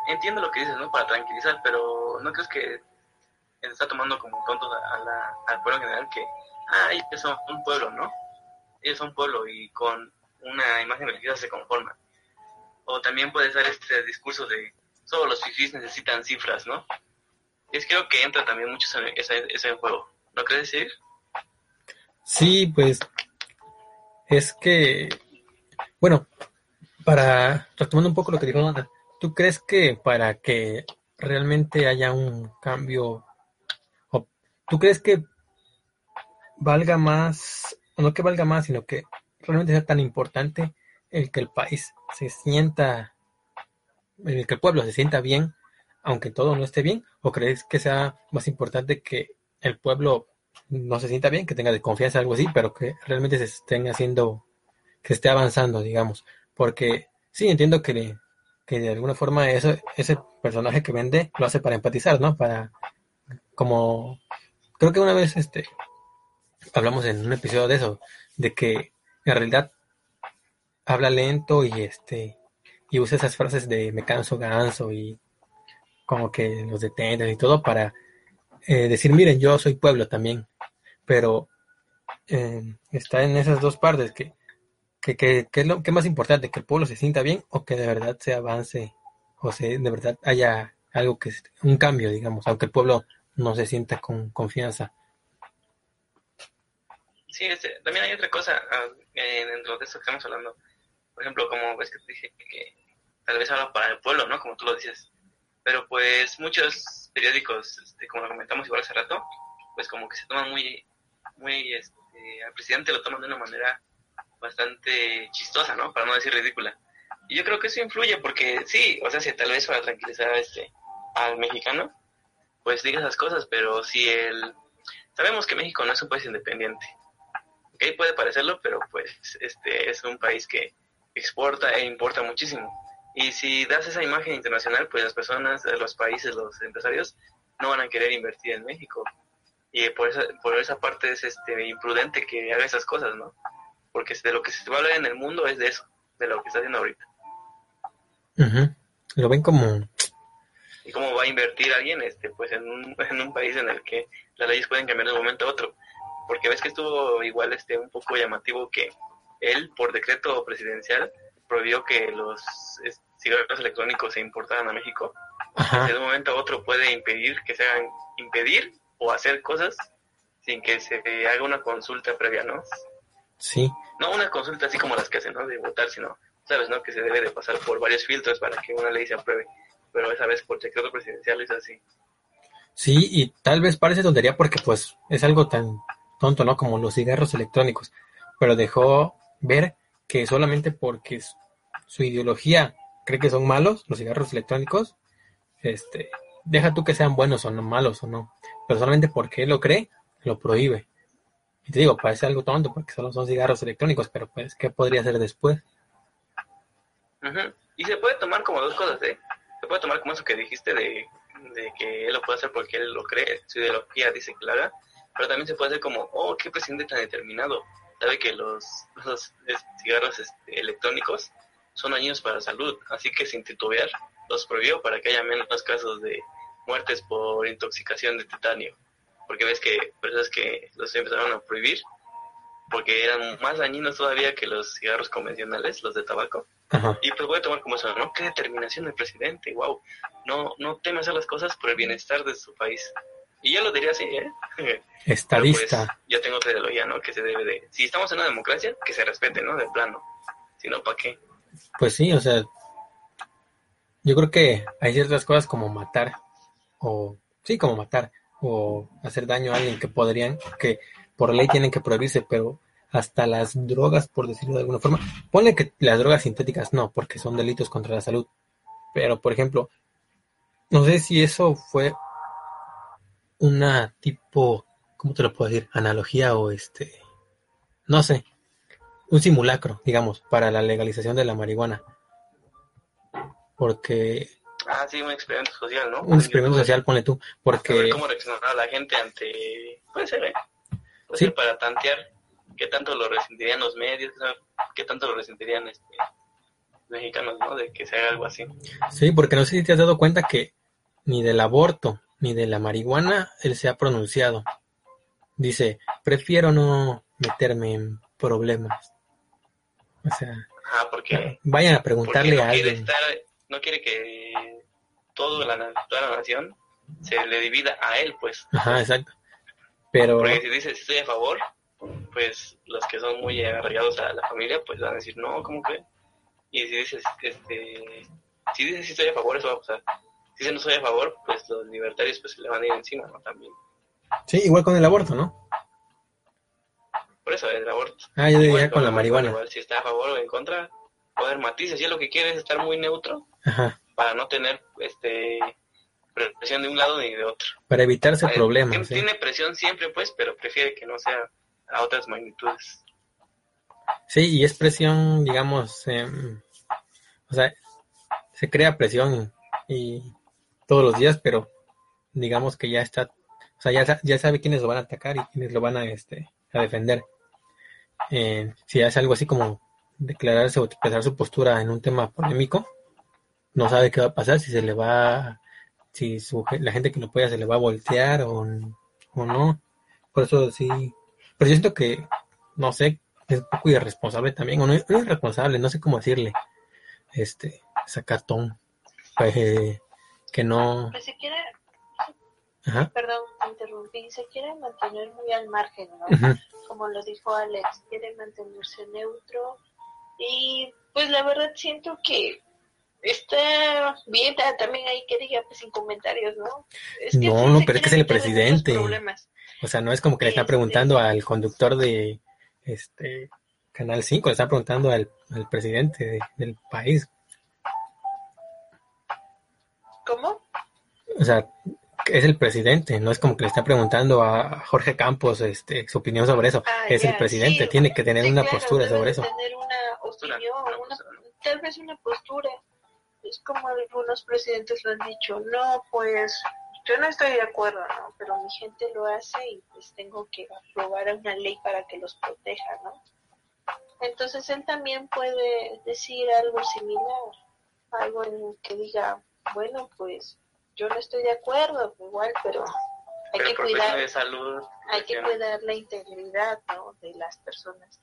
entiendo lo que dices, ¿no? Para tranquilizar, pero ¿no crees que está tomando como tontos a, la, al pueblo en general que, ah, ellos son un pueblo, ¿no? Ellos son un pueblo y con una imagen religiosa se conforman. O también puede ser este discurso de solo los fifís necesitan cifras, ¿no? Es creo que entra también mucho ese, ese juego. ¿No crees decir? Sí, pues es que, bueno, para retomando un poco lo que dijo Ana, ¿tú crees que para que realmente haya un cambio, tú crees que valga más, no que valga más, sino que realmente sea tan importante el que el país se sienta, el que el pueblo se sienta bien, aunque todo no esté bien, o crees que sea más importante que el pueblo no se sienta bien, que tenga de confianza algo así, pero que realmente se estén haciendo, que esté avanzando, digamos, porque sí entiendo que, que de alguna forma eso, ese personaje que vende lo hace para empatizar, ¿no? Para, como, creo que una vez, este, hablamos en un episodio de eso, de que en realidad habla lento y este, y usa esas frases de me canso ganso y como que los detenten y todo para eh, decir, miren, yo soy pueblo también, pero eh, está en esas dos partes, que, que, que, que es lo que más importante, que el pueblo se sienta bien o que de verdad se avance o se, de verdad haya algo que un cambio, digamos, aunque el pueblo no se sienta con confianza. Sí, este, también hay otra cosa ah, eh, dentro de eso que estamos hablando. Por ejemplo, como ves que te dije que tal vez habla para el pueblo, ¿no? Como tú lo dices. Pero pues muchos periódicos, este, como lo comentamos igual hace rato, pues como que se toman muy, muy, este, al presidente lo toman de una manera bastante chistosa, ¿no? Para no decir ridícula. Y yo creo que eso influye porque sí, o sea, si tal vez para tranquilizar a este, al mexicano, pues diga esas cosas, pero si el... Sabemos que México no es un país independiente. Ok, puede parecerlo, pero pues este es un país que exporta e importa muchísimo. Y si das esa imagen internacional, pues las personas, los países, los empresarios no van a querer invertir en México. Y por esa, por esa parte es este imprudente que haga esas cosas, ¿no? Porque de lo que se va a hablar en el mundo es de eso, de lo que está haciendo ahorita. Lo ven como, ¿Y cómo va a invertir alguien este pues en un, en un país en el que las leyes pueden cambiar de un momento a otro? Porque ves que estuvo igual este un poco llamativo que él, por decreto presidencial, prohibió que los cigarros electrónicos se importaran a México. ajá, De un momento a otro puede impedir que se hagan, impedir o hacer cosas sin que se haga una consulta previa, ¿no? Sí, No una consulta así como las que hacen, ¿no? De votar, sino, sabes, ¿no? Que se debe de pasar por varios filtros para que una ley se apruebe. Pero esa vez por decreto presidencial es así. sí, y tal vez parece tontería porque pues es algo tan tonto, ¿no? Como los cigarros electrónicos, pero dejó ver que solamente porque su ideología cree que son malos, los cigarros electrónicos, este, deja tú que sean buenos o no malos o no, pero solamente porque él lo cree, lo prohíbe. Te digo, parece algo tonto porque solo son cigarros electrónicos, pero pues, ¿qué podría hacer después? Ujú. Y se puede tomar como dos cosas, ¿eh? Se puede tomar como eso que dijiste de, de que él lo puede hacer porque él lo cree, su ideología dice que lo haga, pero también se puede hacer como, oh, qué presidente tan determinado. Sabe que los, los cigarros este, electrónicos son dañinos para la salud, así que sin titubear los prohibió para que haya menos casos de muertes por intoxicación de titanio. Porque ves que es que los empezaron a prohibir, porque eran más dañinos todavía que los cigarros convencionales, los de tabaco. Ajá. Y pues voy a tomar como eso, ¿no? Qué determinación del presidente, wow. No, no teme hacer las cosas por el bienestar de su país. Y yo lo diría así, ¿eh? Pero, pues, Estadista. yo tengo otra ideología, ¿no? Que se debe de... Si estamos en una democracia, que se respete, ¿no? De plano. Si no, ¿para qué? Pues sí, o sea, yo creo que hay ciertas cosas como matar, o sí, como matar, o hacer daño a alguien que podrían, que por ley tienen que prohibirse, pero hasta las drogas, por decirlo de alguna forma, ponle que las drogas sintéticas no, porque son delitos contra la salud, pero por ejemplo, no sé si eso fue una tipo, ¿cómo te lo puedo decir? Analogía o este, no sé, un simulacro, digamos, para la legalización de la marihuana. Porque Ah, sí, un experimento social, ¿no? un experimento social, ponle tú, A ver porque cómo reaccionará la gente ante... Puede ser, ¿eh? Puede Sí. ser para tantear qué tanto lo resentirían los medios, qué tanto lo resentirían este, los mexicanos, ¿no? De que se haga algo así. sí, porque no sé si te has dado cuenta que ni del aborto ni de la marihuana él se ha pronunciado. Dice, prefiero no meterme en problemas. O sea, Ah, porque... vayan a porque preguntarle no a alguien. estar, no quiere que todo la, toda la nación se le divida a él, pues. Ajá, exacto. Pero Porque si dices estoy a favor, pues los que son muy arraigados a la familia, pues van a decir, no, ¿cómo que? Y si dices, este, si dices sí estoy a favor, eso va a pasar. Si dices no estoy a favor, pues los libertarios pues se le van a ir encima, ¿no? También. sí, igual con el aborto, ¿no? Por eso el aborto. Ah, yo diría Igual con la marihuana. Igual si está a favor o en contra, poder matices. Si es lo que quiere es estar muy neutro Ajá, para no tener, este, presión de un lado ni de otro. para evitarse problemas. tiene- ¿sí? Tiene presión siempre, pues, pero prefiere que no sea a otras magnitudes. Sí, y es presión, digamos, em, o sea, se crea presión y todos los días, pero digamos que ya está, o sea, ya, ya sabe quiénes lo van a atacar y quiénes lo van a, este, a defender. Eh, si hace algo así como declararse o expresar su postura en un tema polémico, no sabe qué va a pasar, si se le va, si su, la gente que lo apoya se le va a voltear o, o no. Por eso sí, pero yo siento que, no sé, es un poco irresponsable también, o no, no irresponsable, no sé cómo decirle, este, sacatón, pues, que no, Pues se quiere, ajá, perdón, te interrumpí, se quiere mantener muy al margen, ¿no? Como lo dijo Alex, quiere mantenerse neutro. Y pues la verdad siento que está bien también ahí que diga pues sin comentarios, ¿no? Es No, no, pero es que es el presidente. o sea, no es como que le está Este. preguntando al conductor de, este, Canal 5, le está preguntando al, al presidente de- del país, ¿Cómo? o sea, es el presidente, no es como que le está preguntando a Jorge Campos, este, su opinión sobre eso, Ah, es el presidente, sí, tiene que tener sí, una claro, postura sobre eso. tener una Postura, opinión, una una- postura, ¿no? tal vez una postura. Es como algunos presidentes lo han dicho, no, pues yo no estoy de acuerdo, ¿no? Pero mi gente lo hace y pues tengo que aprobar una ley para que los proteja, ¿no? Entonces él también puede decir algo similar, algo en que diga, bueno, pues yo no estoy de acuerdo, igual, pero hay Pero que cuidar de salud, hay que cuidar la integridad ¿no? de las personas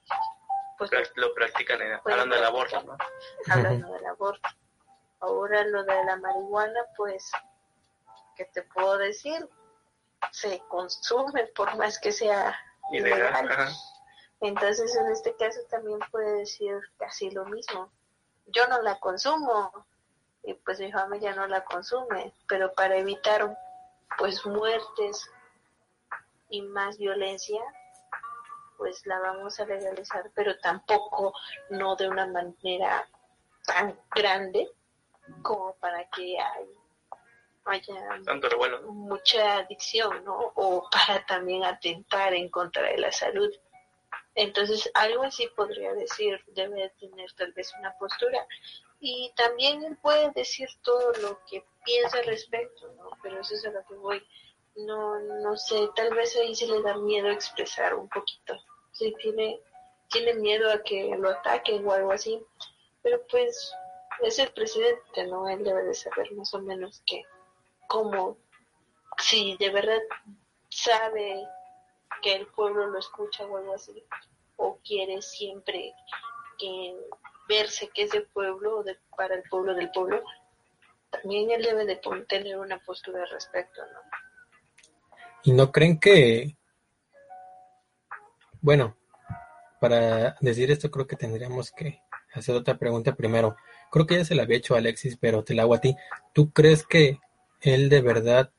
pues, lo practican en, Pueden hablando del aborto, practicar. ¿no? hablando del aborto. Ahora lo de la marihuana, pues, ¿qué te puedo decir? Se consume por más que sea Ilegal. Entonces, en este caso también puede decir casi lo mismo. Yo no la consumo y pues mi familia no la consume, pero para evitar pues muertes y más violencia, pues la vamos a legalizar, pero tampoco no de una manera tan grande como para que hay- haya mucha adicción, ¿no? O para también atentar en contra de la salud. Entonces, algo así podría decir, debe tener tal vez una postura. Y también él puede decir todo lo que piensa al respecto, ¿no? Pero eso es a lo que voy. No, no sé, tal vez ahí se le da miedo expresar un poquito. Sí, tiene, tiene miedo a que lo ataquen o algo así. Pero pues es el presidente, ¿no? Él debe de saber más o menos que cómo, si de verdad sabe que el pueblo lo escucha o algo así, o quiere siempre que verse que es del pueblo de, para el pueblo del pueblo, también él debe de tener una postura al respecto, ¿no? ¿Y no creen que, bueno, para decir esto creo que tendríamos que hacer otra pregunta primero. Creo que ya se la había hecho a Alexis, pero te la hago a ti. ¿Tú crees que él de verdad,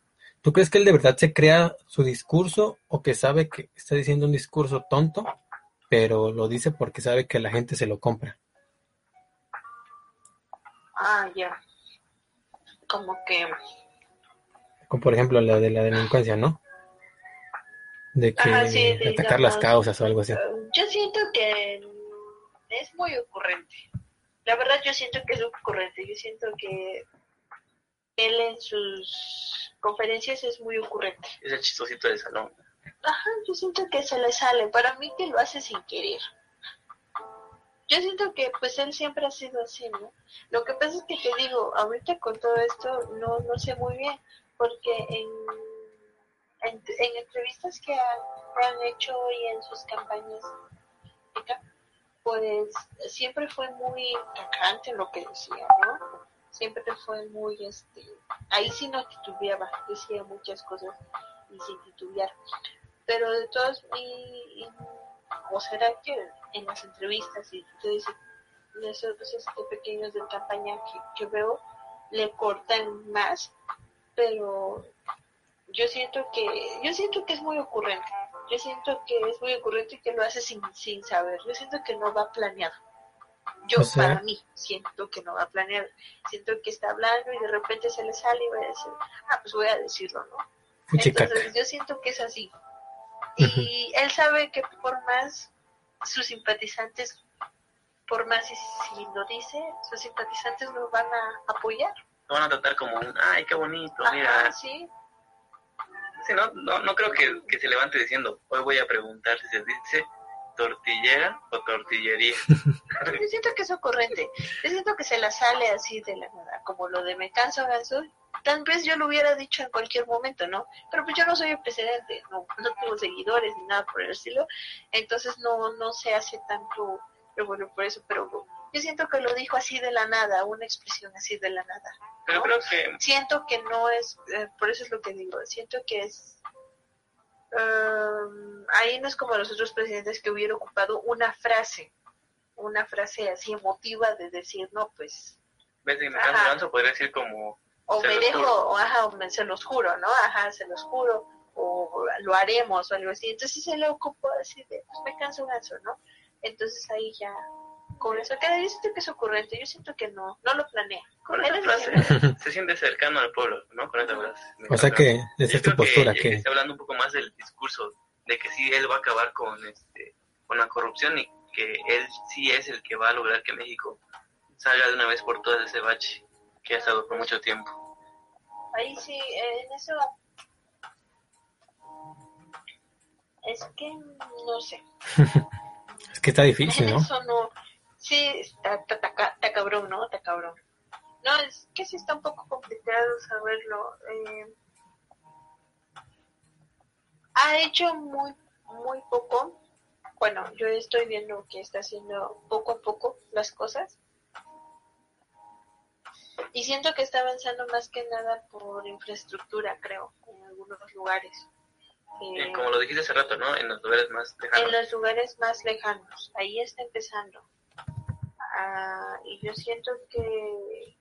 tú crees que él de verdad se crea su discurso o que sabe que está diciendo un discurso tonto, pero lo dice porque sabe que la gente se lo compra? Ah, ya. Como que... Como por ejemplo la de la delincuencia, ¿no? De que atacar las causas o algo así. Yo siento que es muy ocurrente. La verdad yo siento que es ocurrente. Yo siento que él en sus conferencias es muy ocurrente. Es el chistosito de salón. Ajá, yo siento que se le sale. Para mí que lo hace sin querer. Yo siento que pues él siempre ha sido así, ¿no? Lo que pasa es que te digo, ahorita con todo esto no, no sé muy bien, porque en, en, entrevistas que han, hecho y en sus campañas, pues siempre fue muy tocante lo que decía, ¿no? Siempre fue muy, este, ahí sí no titubeaba, decía muchas cosas y sin titubear. Pero de todos, y, ¿o será que en las entrevistas y esos, esos pequeños de campaña que, que veo le cortan más, pero yo siento que, yo siento que es muy ocurrente yo siento que es muy ocurrente y que lo hace sin, sin saber. Yo siento que no va planeado. Yo, para mí, siento que no va planeado. Siento que está hablando y de repente se le sale y va a decir, ah, pues voy a decirlo, ¿no? Entonces, yo siento que es así. Y él sabe que por más sus simpatizantes, por más si, lo dice, sus simpatizantes lo van a apoyar. Lo van a tratar como un, ay, qué bonito, mira. Sí, no, no, no creo que, se levante diciendo, hoy voy a preguntar si se dice tortillera o tortillería. Yo siento que es ocurrente. Yo siento que se la sale así de la nada, como lo de me canso, ganso. Tal vez yo lo hubiera dicho en cualquier momento, ¿no? Pero pues yo no soy el presidente, no, no tengo seguidores ni nada por el estilo. Entonces no, no se hace tanto, pero bueno, por eso, pero yo siento que lo dijo así de la nada, una expresión así de la nada. Pero creo que... Siento que no es, eh, por eso es lo que digo, siento que es... Um, ahí no es como los otros presidentes que hubiera ocupado una frase, una frase así emotiva de decir, no, pues... ¿Ves? En caso podría decir como... O me dejo, o, ajá, o se los juro, ¿no? Ajá, se los juro, o lo haremos, o algo así. Entonces se le ocupó así de, pues me canso ganso, ¿no? Entonces ahí ya con eso. Que yo siento que es ocurrente, yo siento que no, no lo planea. Con esa frase se siente cercano al pueblo, ¿no? Con esa frase. O sea que esa es tu postura. Que, está hablando un poco más del discurso, de que sí él va a acabar con, este, con la corrupción y que él sí es el que va a lograr que México salga de una vez por todas de ese bache que ha estado por mucho tiempo. Ahí sí, en eso es que no sé. es que está difícil, ¿no? Eso no, Sí, está, está, cabrón, ¿no? Está cabrón. No, es que sí está un poco complicado saberlo. Eh, ha hecho muy, muy poco. Bueno, yo estoy viendo que está haciendo poco a poco las cosas. Y siento que está avanzando más que nada por infraestructura, creo, en algunos lugares. Eh, como lo dijiste hace rato, ¿no? En los lugares más lejanos. En los lugares más lejanos. Ahí está empezando. Ah, y yo siento que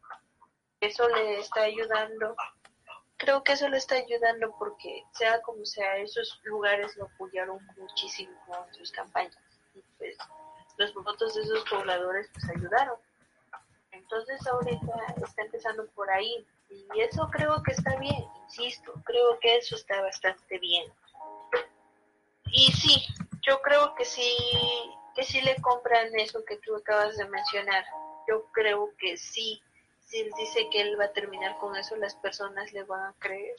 eso le está ayudando. Creo que eso le está ayudando porque, sea como sea, esos lugares lo apoyaron muchísimo en sus campañas. Y pues los votos de esos pobladores pues ayudaron. Entonces ahorita está empezando por ahí. Y eso creo que está bien, insisto, creo que eso está bastante bien. Y sí, yo creo que sí que sí le compran eso que tú acabas de mencionar. Yo creo que sí. Si él dice que él va a terminar con eso, las personas le van a creer.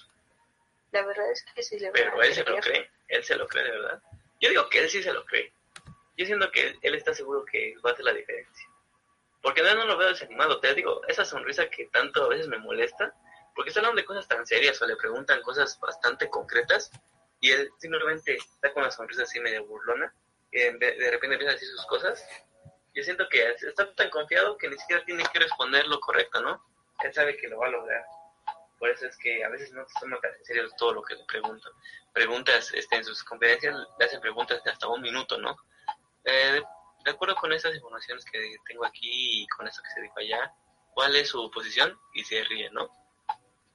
La verdad es que sí le van Pero a creer. Pero él se lo cree. Él se lo cree de verdad. Yo digo que él sí se lo cree. Yo siento que él, está seguro que va a hacer la diferencia. Porque no, no lo veo desanimado. Te digo, esa sonrisa que tanto a veces me molesta, porque está hablando de cosas tan serias o le preguntan cosas bastante concretas, y él simplemente está con una sonrisa así medio burlona, y de repente empieza a decir sus cosas, yo siento que está tan confiado que ni siquiera tiene que responder lo correcto, ¿no? Él sabe que lo va a lograr. Por eso es que a veces no se toma tan en serio todo lo que le preguntan. Preguntas, este, en sus conferencias le hacen preguntas de hasta un minuto, ¿no? Eh, de, acuerdo con esas informaciones que tengo aquí y con eso que se dijo allá, ¿cuál es su posición? Y se ríe, ¿no?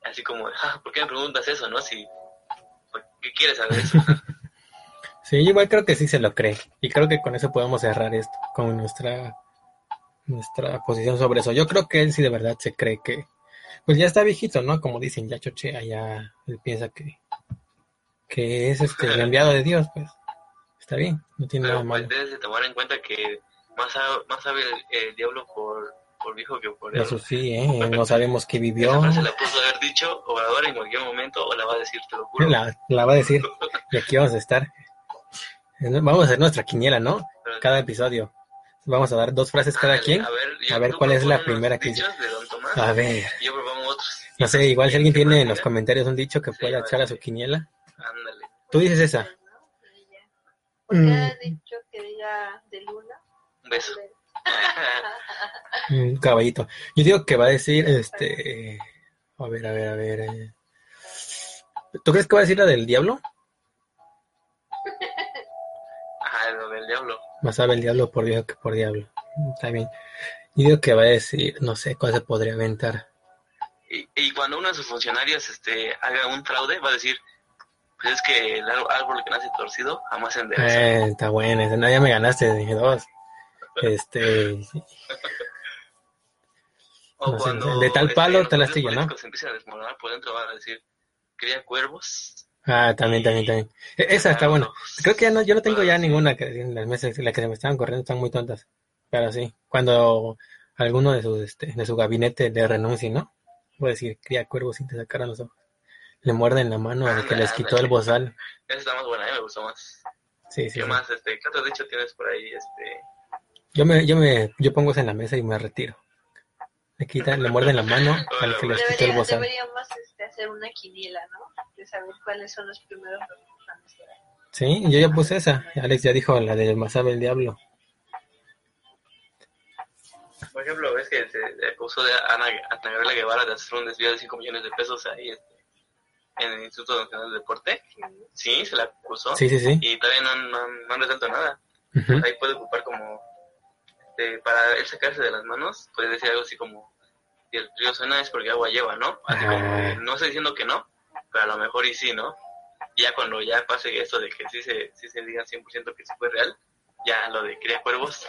Así como, "Ah, ¿por qué me preguntas eso, no? Si, ¿por ¿qué quieres saber eso? Sí, igual creo que sí se lo cree. Y creo que con eso podemos cerrar esto, con nuestra, nuestra posición sobre eso. Yo creo que él sí de verdad se cree que, pues ya está viejito, ¿no? Como dicen, ya chochea, ya él piensa que, que es este el enviado de Dios, pues. Está bien, no tiene nada Pero pues malo. debes de tomar en cuenta que más, sabe- más sabe el, el diablo por, por viejo que por diablo. Eso sí, ¿eh? No sabemos qué vivió. Esa frase la puso haber dicho Obrador en cualquier momento o la va a decir, te lo juro. La, la va a decir. Y aquí vamos a estar. Vamos a hacer nuestra quiniela, ¿no? Pero- Cada episodio. Vamos a dar dos frases cada quien. A ver, yo- A ver tú cuál es la primera que dichos de Don Tomás, A ver. yo propongo otros. No sé, igual si alguien tiene en los comentarios un dicho que Sí, pueda vale. echar a su quiniela. Ándale. Tú dices esa. ¿no? Y ya. Porque Mm. ha dicho que diga de luna. Un beso. Un caballito. Yo digo que va a decir, este... A ver, a ver, a ver. eh. ¿Tú crees que va a decir la del diablo? Ajá, lo del diablo. Más sabe el diablo por viejo que por diablo. Está bien. Yo digo que va a decir, no sé cuál se podría aventar. Y, y cuando uno de sus funcionarios este, haga un fraude, va a decir, pues es que el árbol- que nace torcido jamás se endereza. Eh, está bueno, ya me ganaste, dije dos. Este, o no sé, cuando de tal palo, los tal astilla, ¿no? se empiezan a desmoronar por dentro, van a decir, cría cuervos. ah, también, también, también. E- Esa está buena. Creo que ya no, yo no tengo ya ninguna que en las mesas, las que se me estaban corriendo están muy tontas. Pero sí, cuando alguno de sus, este, de su gabinete le renuncie, ¿no? A decir, cría cuervos sin te sacaran los ojos. Le muerden la mano al que les quitó el bozal. Esa está más buena, a mí me gustó más. Sí, sí. ¿Qué sí. más? Este, ¿Qué otro dicho tienes por ahí? Este, Yo me, yo me, yo pongo eso en la mesa y me retiro. Le quitan, le muerden la mano al que les quitó el bozal. deberíamos este, hacer una quiniela, ¿no? De saber cuáles son los primeros representantes. Sí, yo ya puse esa. Alex ya dijo la de Masabe el Diablo. por ejemplo, ves que se le acusó de Ana, Ana Gabriela Guevara de hacer un desvío de 5 millones de pesos ahí este, en el Instituto Nacional de Deporte. Sí, se la acusó. Sí, sí, sí. Y todavía no, han- no, no han resuelto nada. Ujú. Ahí puede ocupar como, este, para él sacarse de las manos, puede decir algo así como, si el río suena es porque agua lleva, ¿no? Así como, Ajá. que no estoy diciendo que no, pero a lo mejor y sí, ¿no? Ya cuando ya pase esto de que sí se, sí se diga 100% que sí fue real, ya lo de cría cuervos,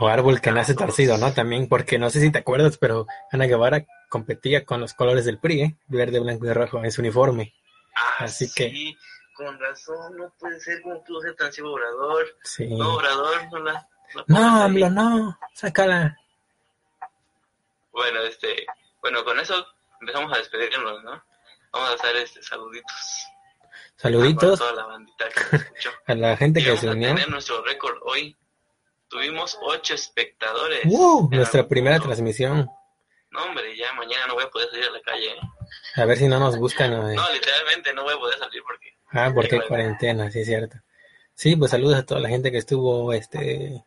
O árbol que nace torcido, ¿no? También, porque no sé si te acuerdas, pero Ana Guevara competía con los colores del PRI, ¿eh? Verde, blanco y rojo en su uniforme. Ah, Así que- sí, con razón, no puede ser como pudo ser tan ciego Obrador. Sí. No, Obrador, no la... No. AMLO, no. Sácala. Bueno, este, bueno, con eso empezamos a despedirnos, ¿no? Vamos a hacer este saluditos. Saluditos Para toda la bandita que nos escuchó. a la gente Y que vamos se a unió. tener nuestro récord hoy. Tuvimos ocho espectadores. ¡Uh! Nuestra primera punto. transmisión. No, hombre, ya mañana no voy a poder salir a la calle. ¿eh? A ver si no nos buscan. ¿no? No, literalmente no voy a poder salir porque... Ah, porque hay cuarentena, sí es cierto. Sí, pues saludos a toda la gente que estuvo, este,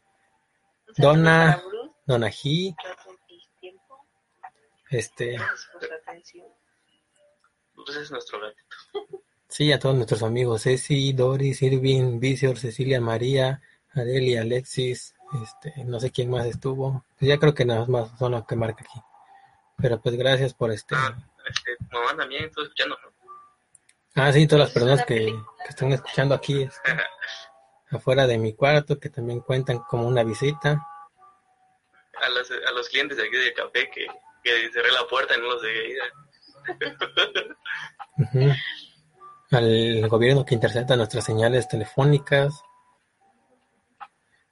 Donna. tu tiempo, este, gracias por su atención. Pues es nuestro gatito. sí, a todos nuestros amigos, Ceci, Doris, Irving, Vicior, Cecilia, María, Adelia, Alexis, este, no sé quién más estuvo. Pues ya creo que nada más son los que marca aquí. Pero pues gracias por este. Ah, este, mamá también estoy escuchando, ¿no? Ah, sí, todas las personas que, que están escuchando aquí, este, afuera de mi cuarto, que también cuentan como una visita. A los, a los clientes de aquí del café que, que cerré la puerta y no los dejé ir. Al gobierno que intercepta nuestras señales telefónicas.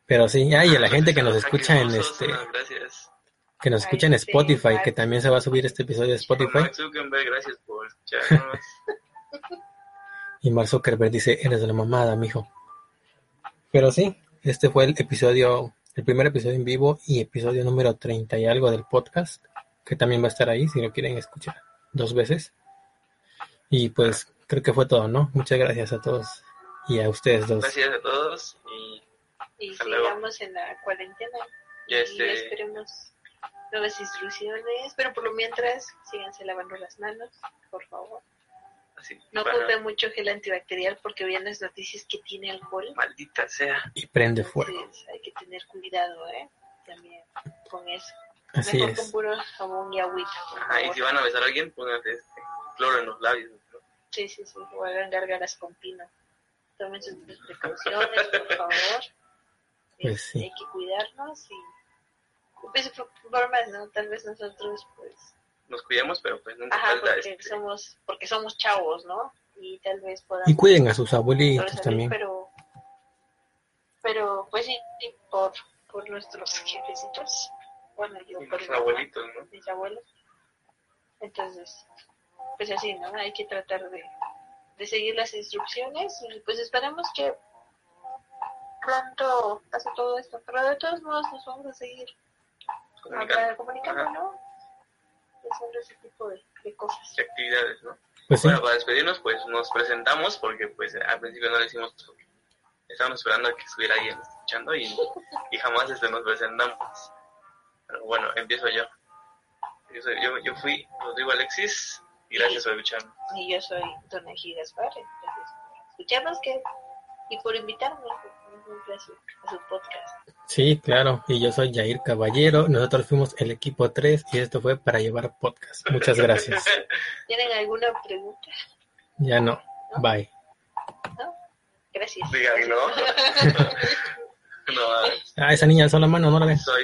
Pero sí, ay, a la gente que nos escucha en este, Gracias. que nos escucha en Spotify, que también se va a subir este episodio de Spotify. Gracias por escucharnos. Y Mark Zuckerberg dice, eres de la mamada, mijo. Pero sí, este fue el episodio, el primer episodio en vivo y episodio número 30 y algo del podcast, que también va a estar ahí si lo quieren escuchar dos veces. Y pues creo que fue todo, ¿no? Muchas gracias a todos y a ustedes dos. Gracias a todos y Y sigamos en la cuarentena. ya Y este, esperemos nuevas instrucciones, pero por lo mientras, síganse lavando las manos, por favor. Así, No para- ocupen mucho gel antibacterial porque vean las noticias que tiene alcohol. maldita sea. Y prende fuego. Entonces hay que tener cuidado, ¿eh? También con eso. Así Mejor con es. puro jabón y agüita. y si van a besar a alguien, pónganse este, cloro en los labios. ¿no? Sí, sí, sí. O hagan gárgaras con pino. Tomen sus precauciones, por favor. Pues Este, sí. Hay que cuidarnos y. Pues, por- formas, ¿no? Tal vez nosotros, pues. Nos cuidemos, pero pues nunca Ajá, falta porque este. somos, porque somos chavos, ¿no? Y tal vez podamos Y cuiden a sus abuelitos también. pero, pero pues sí, por, por nuestros jefecitos. Bueno, yo por Los mi mamá, abuelitos, ¿no? mis abuelos. Entonces, pues así, ¿no? Hay que tratar de, de seguir las instrucciones y pues esperemos que pronto pase todo esto. Pero de todos modos nos vamos a seguir comunicando. ¿no? Haciendo ese tipo de, de cosas. y actividades, ¿no? Pues sí, para despedirnos, pues nos presentamos porque pues al principio no lo hicimos porque estábamos esperando a que estuviera alguien escuchando y, y jamás este, nos presentamos. Pero bueno, empiezo yo. Yo, soy- yo, yo fui Rodrigo Alexis y gracias por escucharme. Y yo soy Dona Gigas Barre. Gracias por escucharnos que, y por a su, a su podcast. sí, claro. Y yo soy Jair Caballero. Nosotros fuimos el equipo 3 y esto fue para llevar podcast. Muchas gracias. ¿Tienen alguna pregunta? Ya no. Bye. ¿No? Gracias. Digan, no. no, Ah, esa niña alzó la mano, no la ves. soy